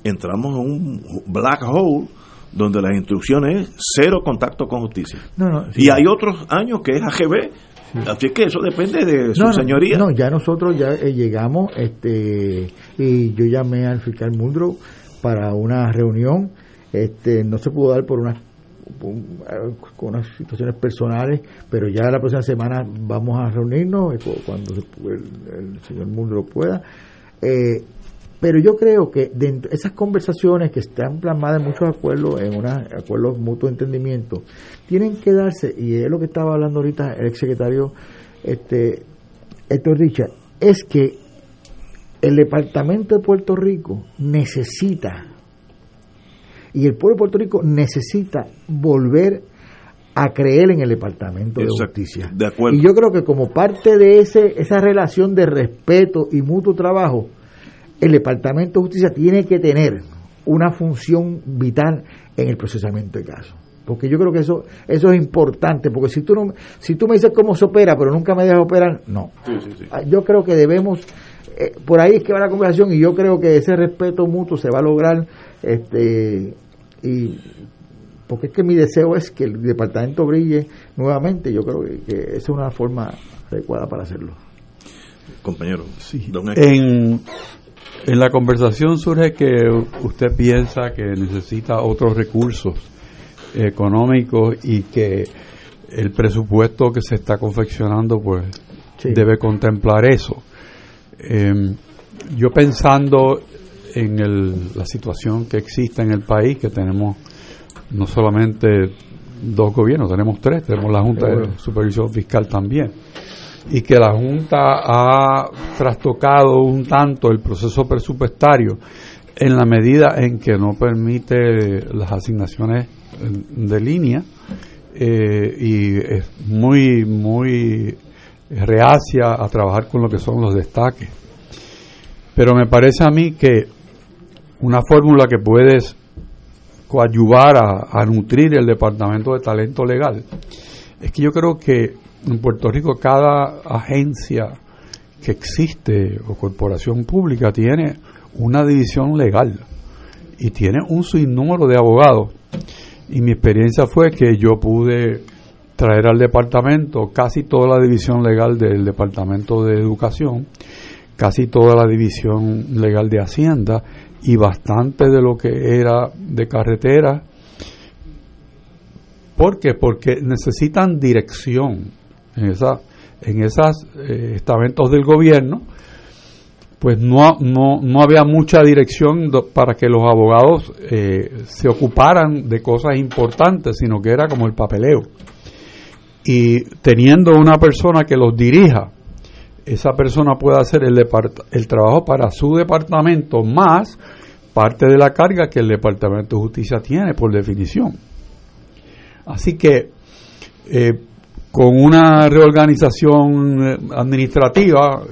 entramos en un black hole donde las instrucciones es cero contacto con justicia. y hay otros años que es AGB, Así que eso depende de su señoría. No, ya nosotros ya eh, llegamos, este, y yo llamé al fiscal Muldrow para una reunión, este, no se pudo dar por unas con unas situaciones personales, pero ya la próxima semana vamos a reunirnos eh, cuando el, señor Muldrow pueda. Eh, pero yo creo que dentro esas conversaciones que están plasmadas en muchos acuerdos, en unos acuerdos mutuo entendimiento, tienen que darse, y es lo que estaba hablando ahorita el exsecretario este, Héctor Richard, es que el departamento de Puerto Rico necesita, y el pueblo de Puerto Rico necesita volver a creer en el Departamento de Justicia. y yo creo que como parte de ese, esa relación de respeto y mutuo trabajo, el Departamento de Justicia tiene que tener una función vital en el procesamiento de casos. Porque yo creo que eso eso es importante, porque si tú no si tú me dices cómo se opera, pero nunca me dejas operar, no. Ah, yo creo que debemos eh, por ahí es que va la conversación y yo creo que ese respeto mutuo se va a lograr este y porque es que mi deseo es que el departamento brille nuevamente, yo creo que, que esa es una forma adecuada para hacerlo. Compañero, sí. en, en la conversación surge que usted piensa que necesita otros recursos económicos y que el presupuesto que se está confeccionando pues debe contemplar eso. Em, yo pensando en la situación que existe en el país, que tenemos no solamente dos gobiernos, tenemos tres, tenemos la Junta de Supervisión Fiscal también, y que la Junta ha trastocado un tanto el proceso presupuestario en la medida en que no permite las asignaciones de línea eh, y es muy, muy reacia a trabajar con lo que son los destaques. Pero me parece a mí que una fórmula que puedes coadyuvar a, nutrir el Departamento de Talento Legal es que yo creo que en Puerto Rico cada agencia que existe o corporación pública tiene una división legal y tiene un sinnúmero de abogados. Y mi experiencia fue que yo pude traer al departamento casi toda la división legal del Departamento de Educación, casi toda la división legal de Hacienda y bastante de lo que era de carretera. ¿Por qué? Porque necesitan dirección en, esa, en esos eh, estamentos del gobierno. Pues no, no, no había mucha dirección para que los abogados eh, se ocuparan de cosas importantes, sino que era como el papeleo y teniendo una persona que los dirija, esa persona puede hacer el, el trabajo para su departamento más parte de la carga que el Departamento de Justicia tiene por definición. Así que eh, con una reorganización eh, administrativa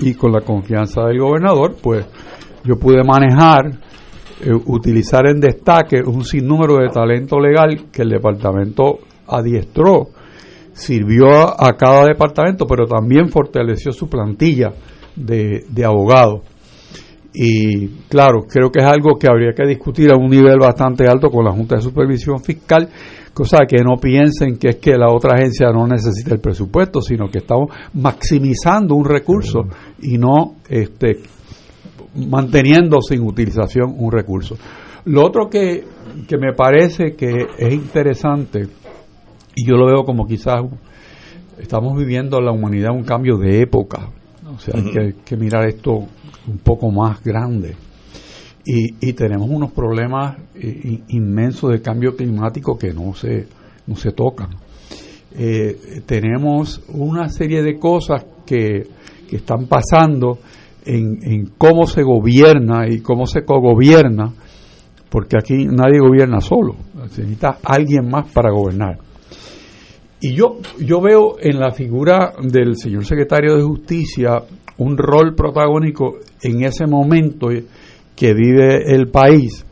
y con la confianza del gobernador, pues yo pude manejar, eh, utilizar en destaque un sinnúmero de talento legal que el departamento adiestró sirvió a, cada departamento, pero también fortaleció su plantilla de, abogados. Y claro, creo que es algo que habría que discutir a un nivel bastante alto con la Junta de Supervisión Fiscal, cosa que no piensen que es que la otra agencia no necesita el presupuesto, sino que estamos maximizando un recurso y no este, manteniendo sin utilización un recurso. Lo otro que, que me parece que es interesante y yo lo veo como quizás estamos viviendo la humanidad un cambio de época. O sea, hay que, mirar esto un poco más grande. Y, tenemos unos problemas eh, inmensos de cambio climático que no se, no se tocan. Eh, tenemos una serie de cosas que, que están pasando en, en, cómo se gobierna y cómo se cogobierna, porque aquí nadie gobierna solo, necesita alguien más para gobernar. Y yo, yo veo en la figura del señor secretario de Justicia un rol protagónico en ese momento que vive el país,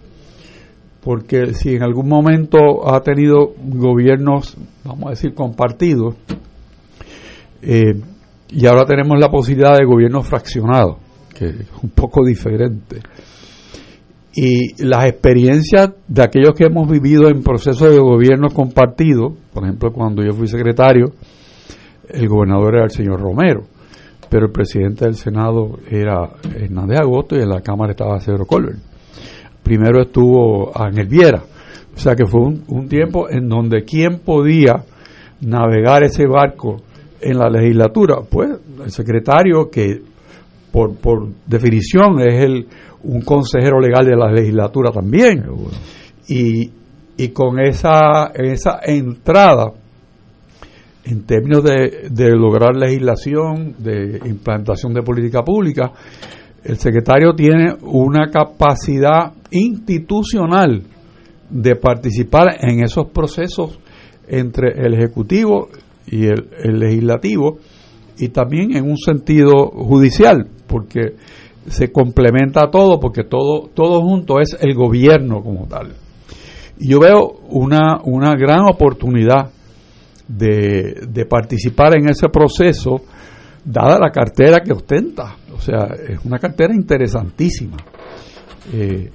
porque si en algún momento ha tenido gobiernos, vamos a decir, compartidos, eh, y ahora tenemos la posibilidad de gobiernos fraccionados, que es un poco diferente. Y las experiencias de aquellos que hemos vivido en procesos de gobierno compartido, por ejemplo, cuando yo fui secretario, el gobernador era el señor Romero, pero el presidente del Senado era Hernández Agosto y en la Cámara estaba Cedro Colbert. Primero estuvo Ángel Viera, o sea que fue un, tiempo en donde quién podía navegar ese barco en la legislatura, pues el secretario que por, por definición es el un consejero legal de la legislatura también. Y, y con esa, esa entrada, en términos de, lograr legislación, de implantación de política pública, el secretario tiene una capacidad institucional de participar en esos procesos entre el Ejecutivo y el, el Legislativo y también en un sentido judicial, porque se complementa todo porque todo, todo junto es el gobierno como tal. Y yo veo una, una gran oportunidad de, de participar en ese proceso, dada la cartera que ostenta. O sea, es una cartera interesantísima, eh,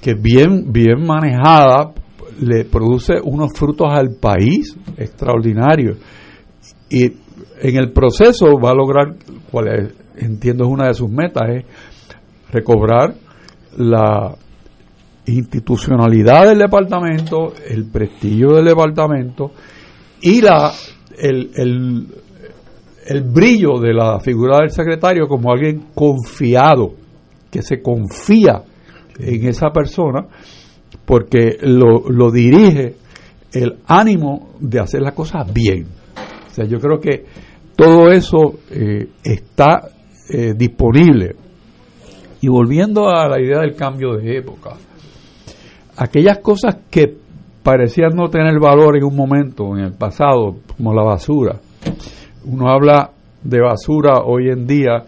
que bien, bien manejada le produce unos frutos al país extraordinarios. Y en el proceso va a lograr, cuál entiendo es una de sus metas, es recobrar la institucionalidad del departamento, el prestigio del departamento y la el, el, el brillo de la figura del secretario como alguien confiado, que se confía en esa persona porque lo, lo dirige el ánimo de hacer las cosas bien. O sea, yo creo que todo eso eh, está eh, disponible. Y volviendo a la idea del cambio de época, aquellas cosas que parecían no tener valor en un momento, en el pasado, como la basura. Uno habla de basura hoy en día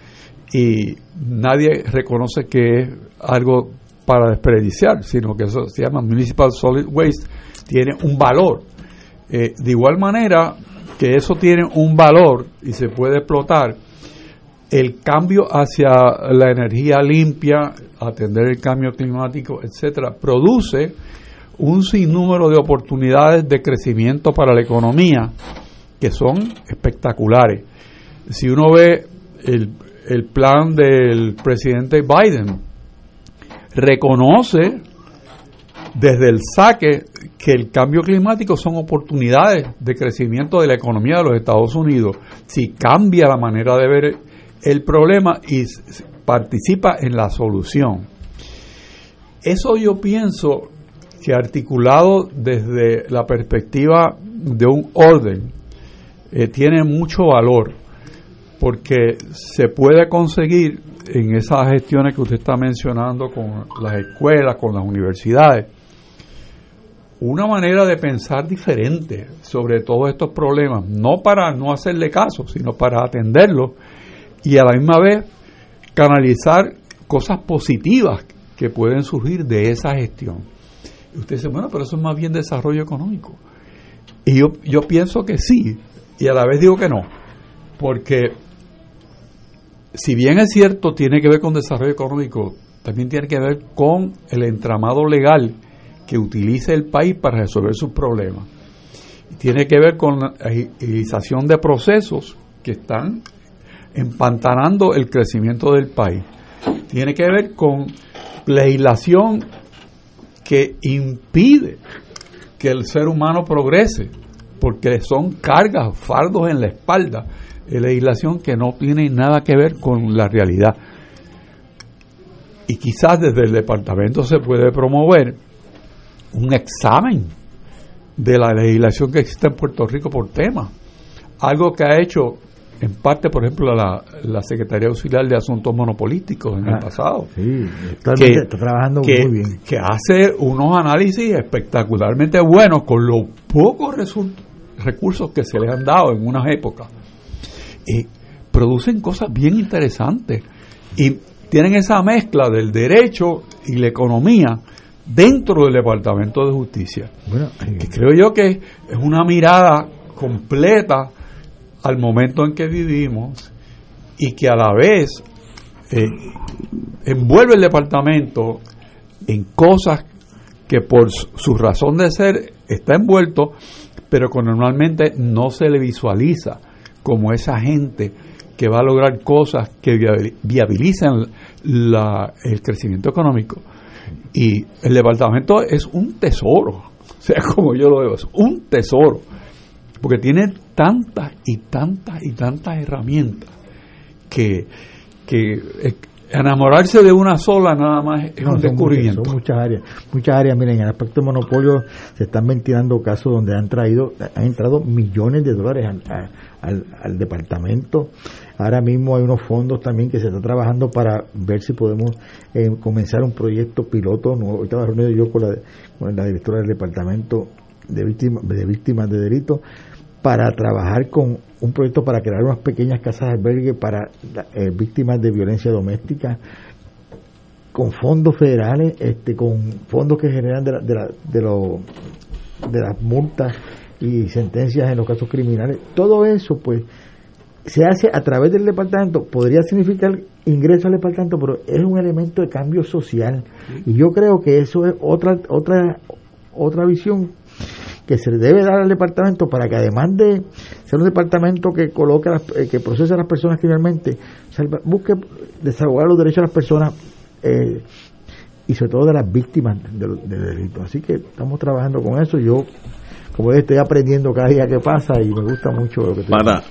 y nadie reconoce que es algo para desperdiciar, sino que eso se llama Municipal Solid Waste, tiene un valor. Eh, de igual manera que eso tiene un valor y se puede explotar, el cambio hacia la energía limpia, atender el cambio climático, etcétera, produce un sinnúmero de oportunidades de crecimiento para la economía que son espectaculares. Si uno ve el, el plan del presidente Biden, reconoce desde el saque que el cambio climático son oportunidades de crecimiento de la economía de los Estados Unidos. Si cambia la manera de ver el problema y participa en la solución. Eso yo pienso que articulado desde la perspectiva de un orden eh, tiene mucho valor porque se puede conseguir en esas gestiones que usted está mencionando con las escuelas, con las universidades, una manera de pensar diferente sobre todos estos problemas, no para no hacerle caso, sino para atenderlos y a la misma vez canalizar cosas positivas que pueden surgir de esa gestión. Usted dice, bueno, pero eso es más bien desarrollo económico. Y yo, yo pienso que sí, y a la vez digo que no, porque si bien es cierto, tiene que ver con desarrollo económico, también tiene que ver con el entramado legal que utilice el país para resolver sus problemas. Tiene que ver con la agilización de procesos que están empantanando el crecimiento del país. Tiene que ver con legislación que impide que el ser humano progrese, porque son cargas, fardos en la espalda legislación que no tiene nada que ver con la realidad. Y quizás desde el departamento se puede promover un examen de la legislación que existe en Puerto Rico por tema. Algo que ha hecho en parte, por ejemplo, la, la Secretaría Auxiliar de Asuntos Monopolísticos en el ah, pasado. Sí, que, está trabajando muy bien. Que hace unos análisis espectacularmente buenos con los pocos recursos que se le han dado en unas épocas y producen cosas bien interesantes y tienen esa mezcla del derecho y la economía dentro del Departamento de Justicia. Bueno, que creo yo que es una mirada completa al momento en que vivimos y que a la vez eh, envuelve el departamento en cosas que por su razón de ser está envuelto, pero que normalmente no se le visualiza como esa gente que va a lograr cosas que viabilizan el crecimiento económico. Y el departamento es un tesoro, o <laughs> sea, como yo lo veo, es un tesoro, porque tiene tantas y tantas y tantas herramientas que, que enamorarse de una sola nada más es un descubrimiento. son muchas áreas, muchas áreas. Miren, en el aspecto de monopolio se están ventilando casos donde han traído, han entrado millones de dólares al, departamento. Ahora mismo hay unos fondos también que se está trabajando para ver si podemos eh, comenzar un proyecto piloto. Nuevo. Estaba reunido yo con la, con la directora del departamento de víctimas de víctimas de delitos para trabajar con un proyecto para crear unas pequeñas casas de albergue para eh, víctimas de violencia doméstica con fondos federales, este, con fondos que generan de, de, de, de las multas y sentencias en los casos criminales. Todo eso, pues, se hace a través del departamento. Podría significar ingreso al departamento, pero es un elemento de cambio social. Y yo creo que eso es otra otra otra visión que se le debe dar al departamento para que además de ser un departamento que coloque eh, que procese a las personas criminalmente busque desahogar los derechos de las personas eh, y sobre todo de las víctimas de, delitos así que estamos trabajando con eso yo como estoy aprendiendo cada día que pasa y me gusta mucho lo que para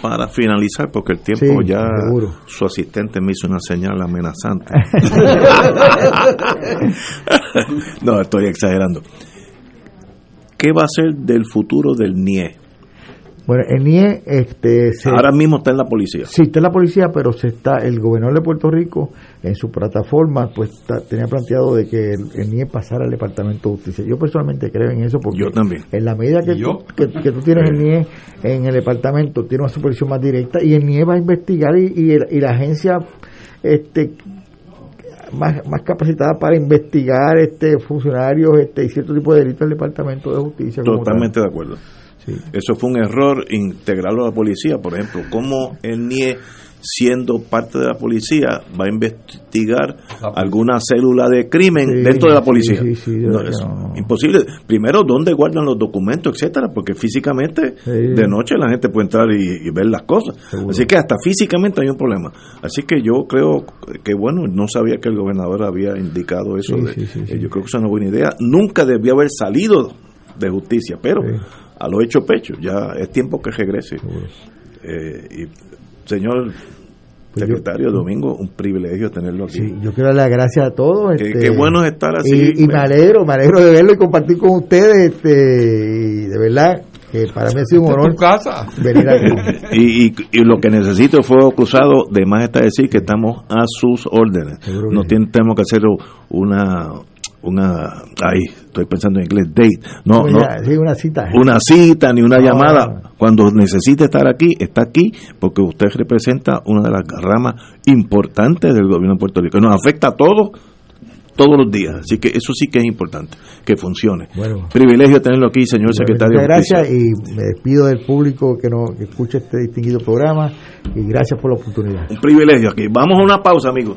para finalizar, porque el tiempo Sí, ya seguro. su asistente me hizo una señal amenazante. <laughs> <laughs> no, estoy exagerando. ¿Qué va a ser del futuro del NIE? Bueno, el NIE, este, se- Ahora mismo está en la policía. Sí, está en la policía, pero se está el gobernador de Puerto Rico en su plataforma, pues está- tenía planteado de que el, el NIE pasara al Departamento de Justicia. Yo personalmente creo en eso porque Yo también. en la medida que, ¿Y yo? tú, que, que tú tienes el NIE en el departamento, tiene una supervisión más directa y el NIE va a investigar y, y, el- y la agencia este más, más capacitada para investigar este funcionarios este y cierto tipo de delitos del Departamento de Justicia. Totalmente de acuerdo. Eso fue un error integrarlo a la policía. Por ejemplo, ¿cómo el NIE, siendo parte de la policía, va a investigar alguna célula de crimen Sí, dentro de la policía? sí, No, es no, imposible. Primero, ¿dónde guardan los documentos, etcétera? Porque físicamente, de noche la gente puede entrar y, y ver las cosas. Así que hasta físicamente hay un problema. Así que yo creo que, bueno, no sabía que el gobernador había indicado eso. De- eh, Yo creo que eso es una buena idea. Nunca debió haber salido de justicia, pero a lo hecho pecho, ya es tiempo que regrese. Eh, y señor Pues secretario Domingo, un privilegio tenerlo aquí. Sí, yo quiero dar las gracias a todos. Qué- este, qué bueno es estar así. Y, y me alegro, me alegro de verlo y compartir con ustedes. Este, y de verdad que para mí ha sido un honor casa. venir aquí. <laughs> y, y, y lo que necesito fue cruzado, de más está decir que estamos a sus órdenes. No tiene- tenemos que hacer una, una, ay, estoy pensando en inglés, date. No, no, una- cita. una cita ni una No, llamada. Cuando necesite estar aquí, está aquí, porque usted representa una de las ramas importantes del gobierno de Puerto Rico. Nos afecta a todos, todos los días. Así que eso sí que es importante, que funcione. Bueno. Privilegio tenerlo aquí, señor secretario. Gracias y me despido del público que, nos, que escucha este distinguido programa y gracias por la oportunidad. Un privilegio aquí. Vamos a una pausa, amigos.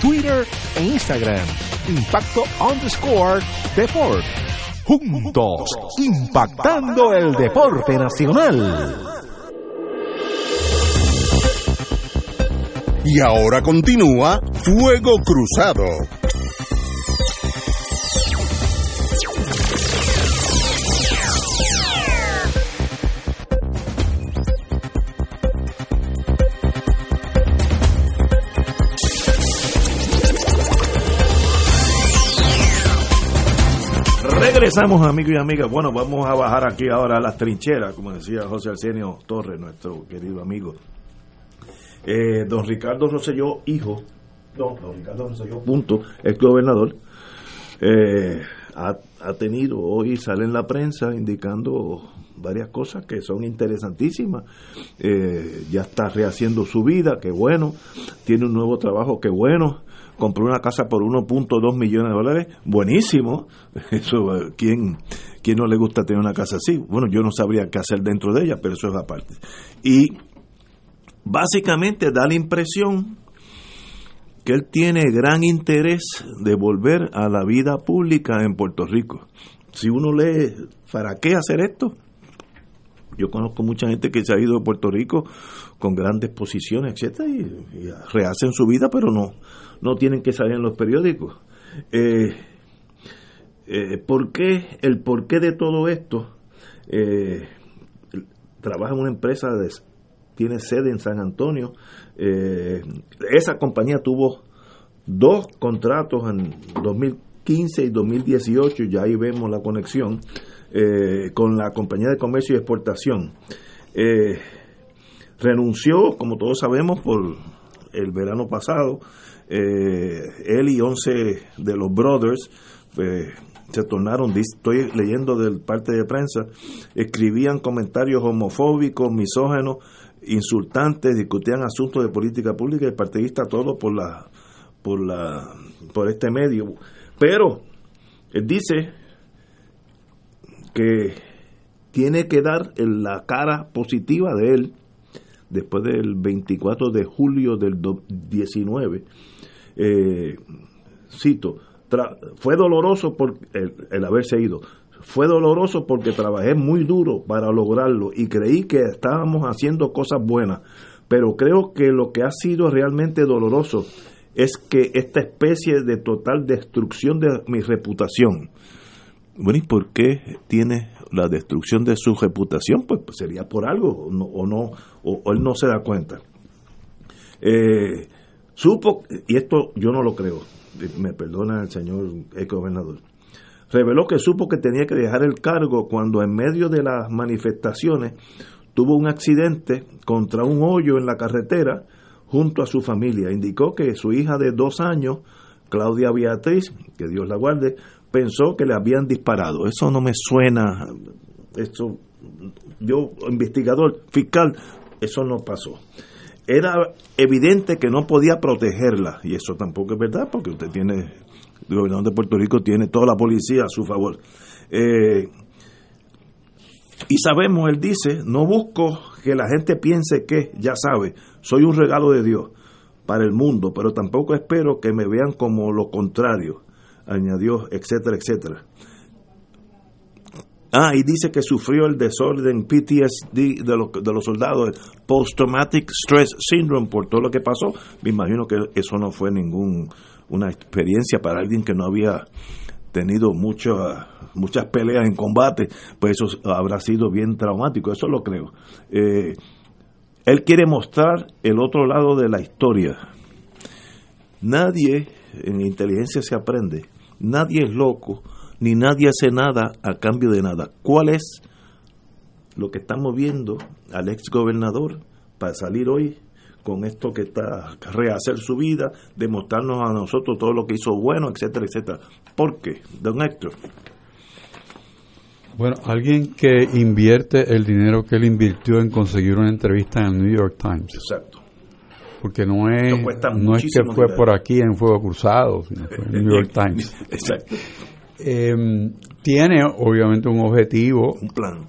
Twitter e Instagram Impacto underscore Deport juntos impactando el deporte nacional. Y ahora continúa Fuego Cruzado. Regresamos amigos y amigas. Bueno, vamos a bajar aquí ahora a las trincheras, como decía José Arsenio Torres, nuestro querido amigo. Eh, don Ricardo Rosselló, hijo, no, don Ricardo Rosselló, punto, ex gobernador, eh, ha, ha, tenido, hoy sale en la prensa indicando varias cosas que son interesantísimas. Eh, ya está rehaciendo su vida, qué bueno, tiene un nuevo trabajo, qué bueno, compró una casa por 1.2 millones de dólares, buenísimo. <laughs> Eso, ¿quién, ¿quién no le gusta tener una casa así? Bueno, yo no sabría qué hacer dentro de ella, pero eso es aparte. Y básicamente da la impresión que él tiene gran interés de volver a la vida pública en Puerto Rico. Si uno lee, ¿para qué hacer esto? Yo conozco mucha gente que se ha ido a Puerto Rico con grandes posiciones, etcétera, y rehacen su vida, pero no, no tienen que salir en los periódicos. Eh, eh, ¿Por qué? El porqué de todo esto. Eh, trabaja en una empresa de tiene sede en San Antonio. Eh, esa compañía tuvo dos contratos en 2015 y 2018, ya ahí vemos la conexión, eh, con la compañía de comercio y exportación. Renunció, como todos sabemos, por el verano pasado. Él y 11 de los brothers se tornaron, estoy leyendo del parte de prensa, escribían comentarios homofóbicos, misógenos, insultantes, discutían asuntos de política pública y partidista todo por la por la por este medio. Pero él dice que tiene que dar la cara positiva de él después del 24 de julio del 19. Eh, cito, fue doloroso por el, haberse ido, fue doloroso porque trabajé muy duro para lograrlo y creí que estábamos haciendo cosas buenas, pero creo que lo que ha sido realmente doloroso es que esta especie de total destrucción de mi reputación. Bueno, ¿y por qué tiene la destrucción de su reputación? Pues, pues sería por algo, o no, o, no, o, él no se da cuenta. Eh, supo, y esto yo no lo creo, me perdona el señor ex gobernador, reveló que supo que tenía que dejar el cargo cuando en medio de las manifestaciones tuvo un accidente contra un hoyo en la carretera junto a su familia. Indicó que su hija de dos años, Claudia Beatriz, que Dios la guarde, pensó que le habían disparado. Eso no me suena, eso, yo, investigador fiscal, eso no pasó. Era evidente que no podía protegerla, y eso tampoco es verdad, porque usted tiene el gobernador de Puerto Rico tiene toda la policía a su favor. Eh, y sabemos, él dice, no busco que la gente piense que, ya sabe, soy un regalo de Dios para el mundo, pero tampoco espero que me vean como lo contrario, añadió, etcétera, etcétera. Ah, y dice que sufrió el desorden PTSD de los, de los soldados, Post-Traumatic Stress Syndrome, por todo lo que pasó. Me imagino que eso no fue ningún una experiencia para alguien que no había tenido muchas muchas peleas en combate, pues eso habrá sido bien traumático, eso lo creo. Eh, él quiere mostrar el otro lado de la historia. Nadie en inteligencia se aprende, nadie es loco, ni nadie hace nada a cambio de nada. ¿Cuál es lo que estamos viendo al ex gobernador para salir hoy con esto que está, rehacer su vida, demostrarnos a nosotros todo lo que hizo bueno, etcétera, etcétera. ¿Por qué, don Héctor? Bueno, alguien que invierte el dinero que él invirtió en conseguir una entrevista en el New York Times. Exacto. Porque no es, no es que fue por aquí en Fuego Cruzado, sino fue en el New York <laughs> Times. Exacto. Eh, tiene obviamente un objetivo. Un plan.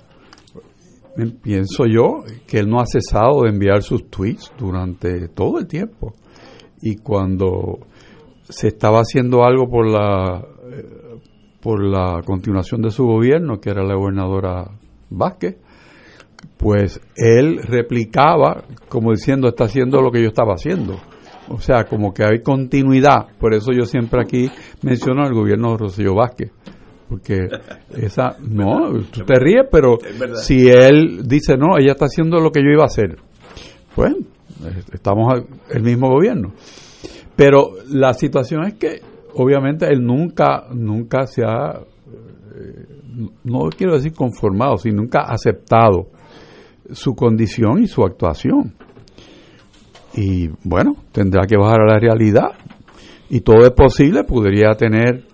Pienso yo que él no ha cesado de enviar sus tweets durante todo el tiempo. Y cuando se estaba haciendo algo por la por la continuación de su gobierno, que era la gobernadora Vázquez, pues él replicaba como diciendo está haciendo lo que yo estaba haciendo. O sea, como que hay continuidad. Por eso yo siempre aquí menciono al gobierno de Rocío Vázquez. Porque esa, no, tú te ríes, pero si él dice, no, ella está haciendo lo que yo iba a hacer, pues estamos el mismo gobierno. Pero la situación es que obviamente él nunca, nunca se ha, eh, no quiero decir conformado, sino nunca ha aceptado su condición y su actuación. Y bueno, tendrá que bajar a la realidad. Y todo es posible, podría tener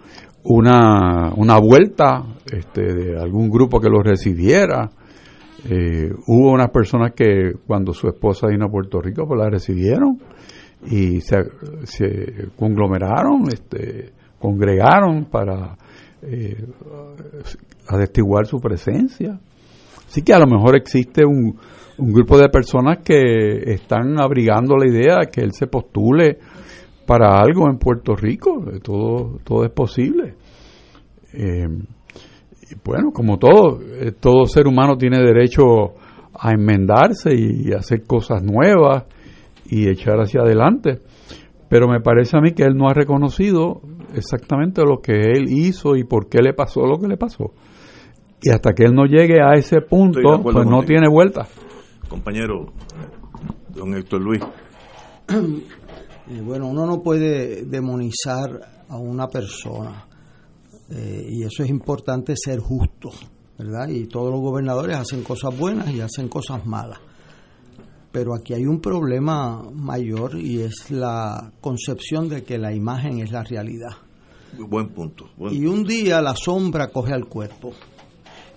una, una vuelta este, de algún grupo que lo recibiera. Eh, hubo unas personas que cuando su esposa vino a Puerto Rico, pues la recibieron y se, se conglomeraron, este, congregaron para eh, atestiguar su presencia. Así que a lo mejor existe un, un grupo de personas que están abrigando la idea de que él se postule para algo en Puerto Rico. Todo, todo es posible. Eh, y bueno, como todo, eh, todo ser humano tiene derecho a enmendarse y hacer cosas nuevas y echar hacia adelante. Pero me parece a mí que él no ha reconocido exactamente lo que él hizo y por qué le pasó lo que le pasó. Y hasta que él no llegue a ese punto, pues no tiene vuelta. Compañero, don Héctor Luis. Eh, bueno, uno no puede demonizar a una persona. Eh, y eso es importante ser justo, ¿verdad? Y todos los gobernadores hacen cosas buenas y hacen cosas malas. Pero aquí hay un problema mayor y es la concepción de que la imagen es la realidad. Buen punto. y un día la sombra coge al cuerpo.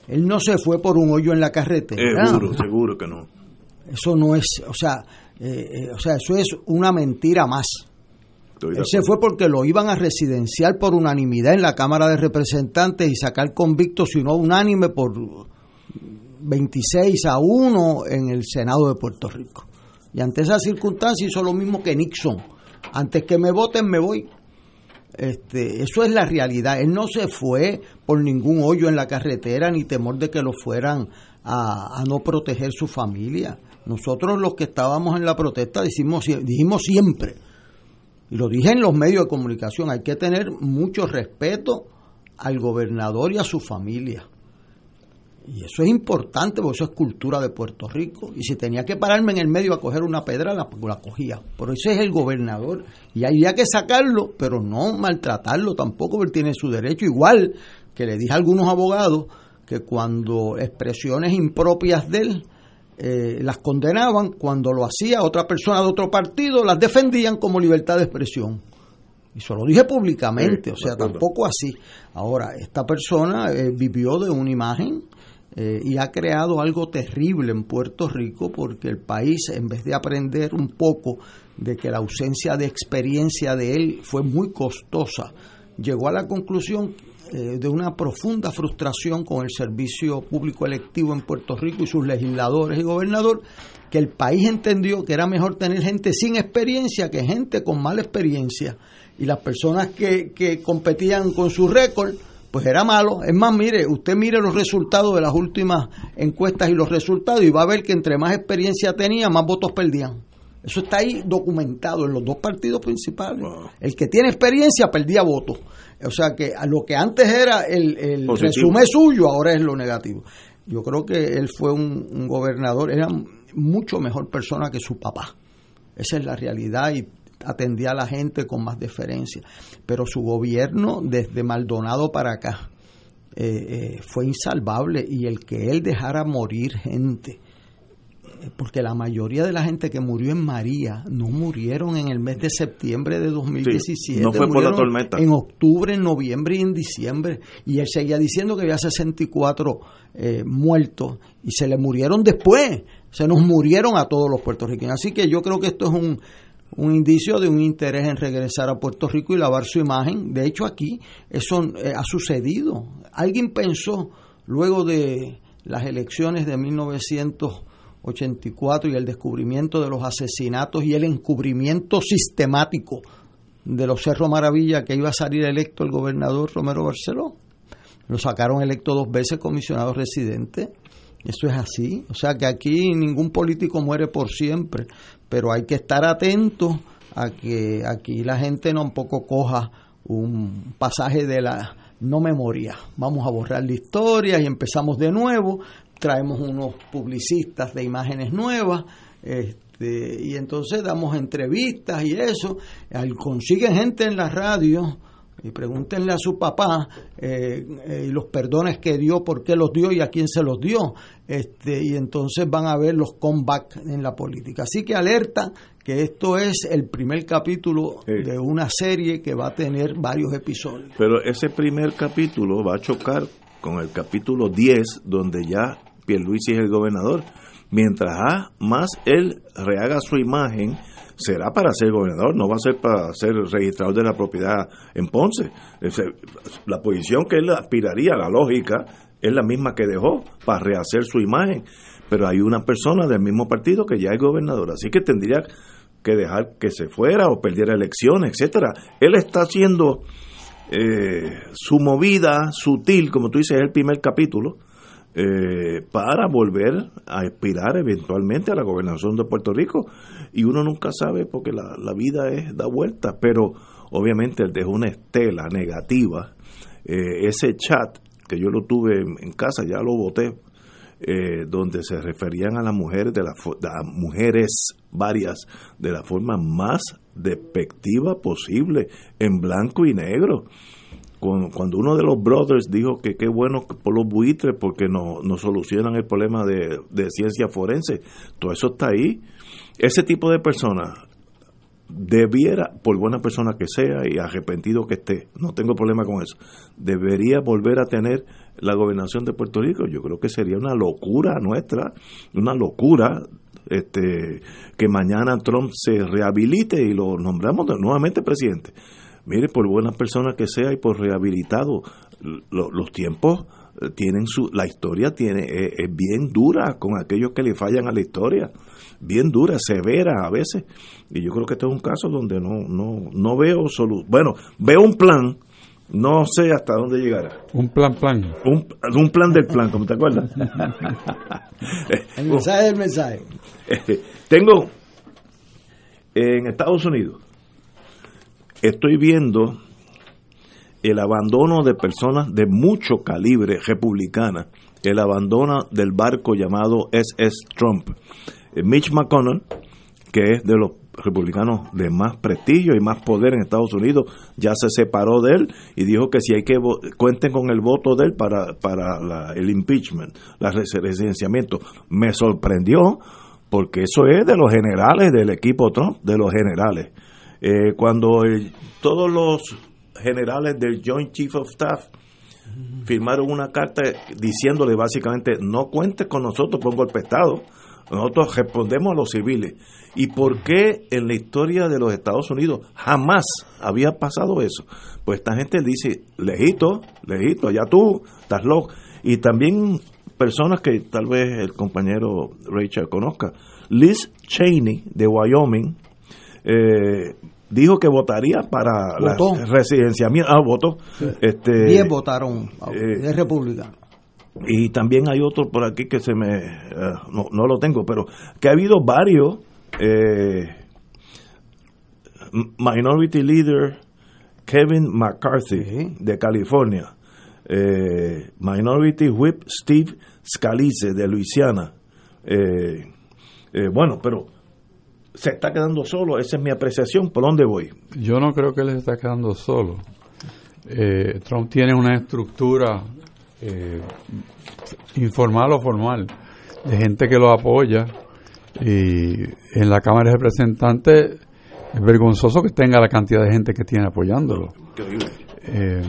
Él no se fue por un hoyo en la carretera. Seguro, seguro que no. Eso no es, o sea, eh, eh, o sea, eso es una mentira más. Él se fue porque lo iban a residenciar por unanimidad en la Cámara de Representantes y sacar convictos, si no unánime, por 26 a 1 en el Senado de Puerto Rico. Y ante esa circunstancia hizo lo mismo que Nixon. Antes que me voten, me voy. Este, eso es la realidad. Él no se fue por ningún hoyo en la carretera ni temor de que lo fueran a, no proteger su familia. Nosotros los que estábamos en la protesta dijimos, dijimos siempre, y lo dije en los medios de comunicación, hay que tener mucho respeto al gobernador y a su familia. Y eso es importante porque eso es cultura de Puerto Rico. Y si tenía que pararme en el medio a coger una pedra, la, la cogía. Pero ese es el gobernador. Y había que sacarlo, pero no maltratarlo tampoco, porque tiene su derecho. Igual que le dije a algunos abogados que cuando expresiones impropias de él eh, las condenaban, cuando lo hacía otra persona de otro partido, las defendían como libertad de expresión. Y se lo dije públicamente, o sea, tampoco así. Ahora, esta persona eh, vivió de una imagen eh, y ha creado algo terrible en Puerto Rico porque el país, en vez de aprender un poco de que la ausencia de experiencia de él fue muy costosa, llegó a la conclusión eh, de una profunda frustración con el servicio público electivo en Puerto Rico y sus legisladores y gobernador, que el país entendió que era mejor tener gente sin experiencia que gente con mala experiencia. Y las personas que, que competían con su récord, pues era malo. Es más, mire, usted mire los resultados de las últimas encuestas y los resultados y va a ver que entre más experiencia tenía, más votos perdían. Eso está ahí documentado en los dos partidos principales. El que tiene experiencia perdía votos. O sea que a lo que antes era el, el resumen suyo, ahora es lo negativo. Yo creo que él fue un, un gobernador, era mucho mejor persona que su papá. Esa es la realidad y atendía a la gente con más deferencia. Pero su gobierno, desde Maldonado para acá, eh, eh, fue insalvable y el que él dejara morir gente porque la mayoría de la gente que murió en María no murieron en el mes de septiembre de 2017. no fue por la tormenta. En octubre, en noviembre y en diciembre. Y él seguía diciendo que había 64 eh, muertos y se le murieron después. Se nos murieron a todos los puertorriqueños. Así que yo creo que esto es un, un indicio de un interés en regresar a Puerto Rico y lavar su imagen. De hecho, aquí eso eh, ha sucedido. Alguien pensó, luego de las elecciones de 1984 y el descubrimiento de los asesinatos y el encubrimiento sistemático de los Cerro Maravilla, que iba a salir electo el gobernador Romero Barceló. Lo sacaron electo dos veces comisionado residente. Eso es así. O sea que aquí ningún político muere por siempre, pero hay que estar atento a que aquí la gente no un poco coja un pasaje de la no memoria. Vamos a borrar la historia y empezamos de nuevo. Traemos unos publicistas de imágenes nuevas. Este, y entonces damos entrevistas y eso. Consiguen gente en la radio y pregúntenle a su papá eh, eh, los perdones que dio, por qué los dio y a quién se los dio. Este, y entonces van a ver los comebacks en la política. Así que alerta que esto es el primer capítulo de una serie que va a tener varios episodios. Pero ese primer capítulo va a chocar con el capítulo 10, donde ya Pierluisi es el gobernador. Mientras más él rehaga su imagen, será para ser gobernador, no va a ser para ser registrador de la propiedad en Ponce. La posición que él aspiraría, la lógica, es la misma que dejó para rehacer su imagen. Pero hay una persona del mismo partido que ya es gobernador, así que tendría que dejar que se fuera o perdiera elecciones, etcétera. Él está haciendo eh, su movida sutil, como tú dices, es el primer capítulo, eh, para volver a aspirar eventualmente a la gobernación de Puerto Rico. Y uno nunca sabe porque la, vida es da vueltas, pero obviamente él dejó una estela negativa. Eh, ese chat que yo lo tuve en, casa, ya lo voté, eh, donde se referían a las mujeres de, la, mujeres varias de la forma más despectiva posible en blanco y negro cuando uno de los brothers dijo que qué bueno por los buitres porque nos no solucionan el problema de, ciencia forense, todo eso está ahí. Ese tipo de personas debiera, por buena persona que sea y arrepentido que esté, no tengo problema con eso, debería volver a tener la gobernación de Puerto Rico. Yo creo que sería una locura nuestra, una locura este que mañana Trump se rehabilite y lo nombramos nuevamente presidente mire, por buena persona que sea y por rehabilitado, los tiempos eh, tienen su, la historia tiene, eh, es, bien dura con aquellos que le fallan a la historia, bien dura, severa a veces, y yo creo que este es un caso donde no, no, no veo solución, bueno, veo un plan, no sé hasta dónde llegará. Un plan, plan. Un, un plan del plan, como te acuerdas. el mensaje del mensaje. <laughs> Tengo en Estados Unidos estoy viendo el abandono de personas de mucho calibre republicana, el abandono del barco llamado SS Trump. Eh, Mitch McConnell, que es de los republicanos de más prestigio y más poder en Estados Unidos, ya se separó de él y dijo que si hay que cuenten con el voto de él para, para el impeachment, el residenciamiento. Me sorprendió porque eso es de los generales del equipo Trump, de los generales. Eh, cuando todos los generales del Joint Chief of Staff firmaron una carta diciéndole básicamente no cuente con nosotros un golpe de Estado, nosotros respondemos a los civiles. ¿Y por qué en la historia de los Estados Unidos jamás había pasado eso? Pues esta gente dice, lejito, lejito, ya tú estás loco. Y también personas que tal vez el compañero Rachel conozca. Liz Cheney de Wyoming eh, dijo que votaría para la residenciamiento. Ah, votó. Este, Diez votaron eh, de República. Y también hay otro por aquí que se me. Eh, no, no, lo tengo, pero que ha habido varios. Minority Leader Kevin McCarthy de California. Minority Whip Steve Scalise de Luisiana. bueno, pero se está quedando solo, esa es mi apreciación, ¿por dónde voy? Yo no creo que él se está quedando solo. Eh, Trump tiene una estructura eh, informal o formal de gente que lo apoya Y en la Cámara de Representantes es vergonzoso que tenga la cantidad de gente que tiene apoyándolo. Eh,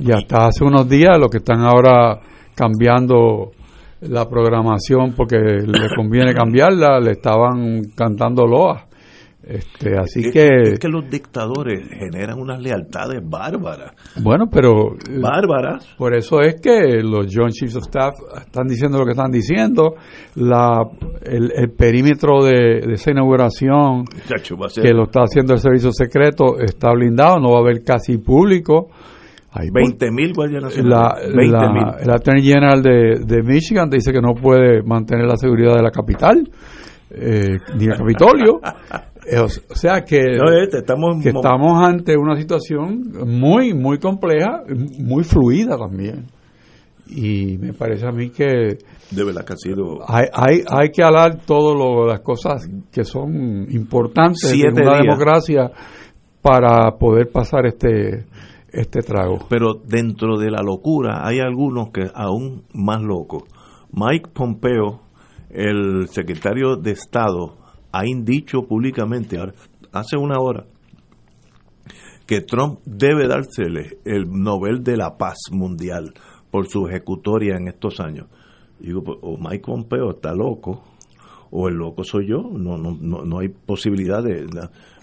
y hasta hace unos días lo que están ahora cambiando la programación porque le conviene cambiarla, le estaban cantando loas. Este, así es, que es que los dictadores generan unas lealtades bárbaras. bueno, pero Bárbaras. por eso es que los Joint Chiefs of Staff están diciendo lo que están diciendo. La, el, el perímetro de, de esa inauguración Chacho, que lo está haciendo el servicio secreto está blindado, no va a haber casi público. Hay 20 mil guardias la, nacionales. 20 la- Attorney General de, de Michigan dice que no puede mantener la seguridad de la capital, eh, ni el Capitolio. <laughs> Eh, o, sea que, No, este, estamos- que estamos ante una situación muy, muy compleja, muy fluida también. Y me parece a mí que De verdad que ha sido. hay, hay, hay que hablar todas las cosas que son importantes en una días. democracia para poder pasar este, este trago. Pero dentro de la locura hay algunos que aún más locos. Mike Pompeo, el secretario de Estado, ha dicho públicamente hace una hora que Trump debe dársele el Nobel de la Paz Mundial por su ejecutoria en estos años. Digo, pues, o Mike Pompeo está loco, o el loco soy yo. No, no, no, no hay posibilidad de.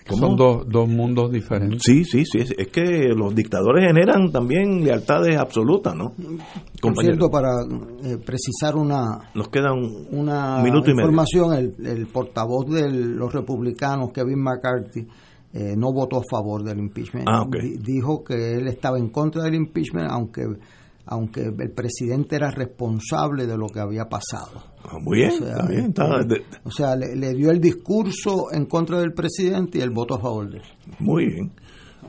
¿Cómo? Son dos, dos mundos diferentes. Sí, sí, sí. Es, es que los dictadores generan también lealtades absolutas, ¿no? Por cierto, para eh, precisar una, nos queda un una minuto y medio. información, el, el portavoz de los republicanos, Kevin McCarthy, eh, no votó a favor del impeachment. Ah, ok. Di- dijo que él estaba en contra del impeachment, aunque aunque el presidente era responsable de lo que había pasado. Ah, Muy bien, O sea, está bien, está- o sea, le, le dio el discurso en contra del presidente y el voto a favor de él. muy bien.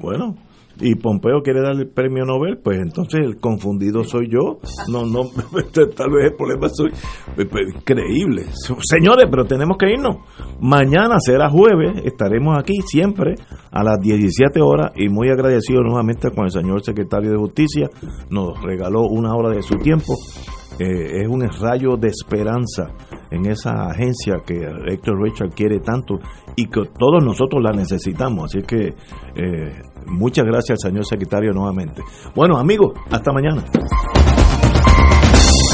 Bueno, y Pompeo quiere darle el premio Nobel, pues entonces el confundido soy yo. No, no, <laughs> tal vez el problema soy pues, pues, increíble. Señores, pero tenemos que irnos. Mañana será jueves, estaremos aquí siempre a las 17 horas y muy agradecido nuevamente con el señor secretario de Justicia. Nos regaló una hora de su tiempo. Eh, es un rayo de esperanza en esa agencia que Héctor Richard quiere tanto y que todos nosotros la necesitamos. Así que eh, muchas gracias, señor secretario, nuevamente. Bueno, amigos, hasta mañana.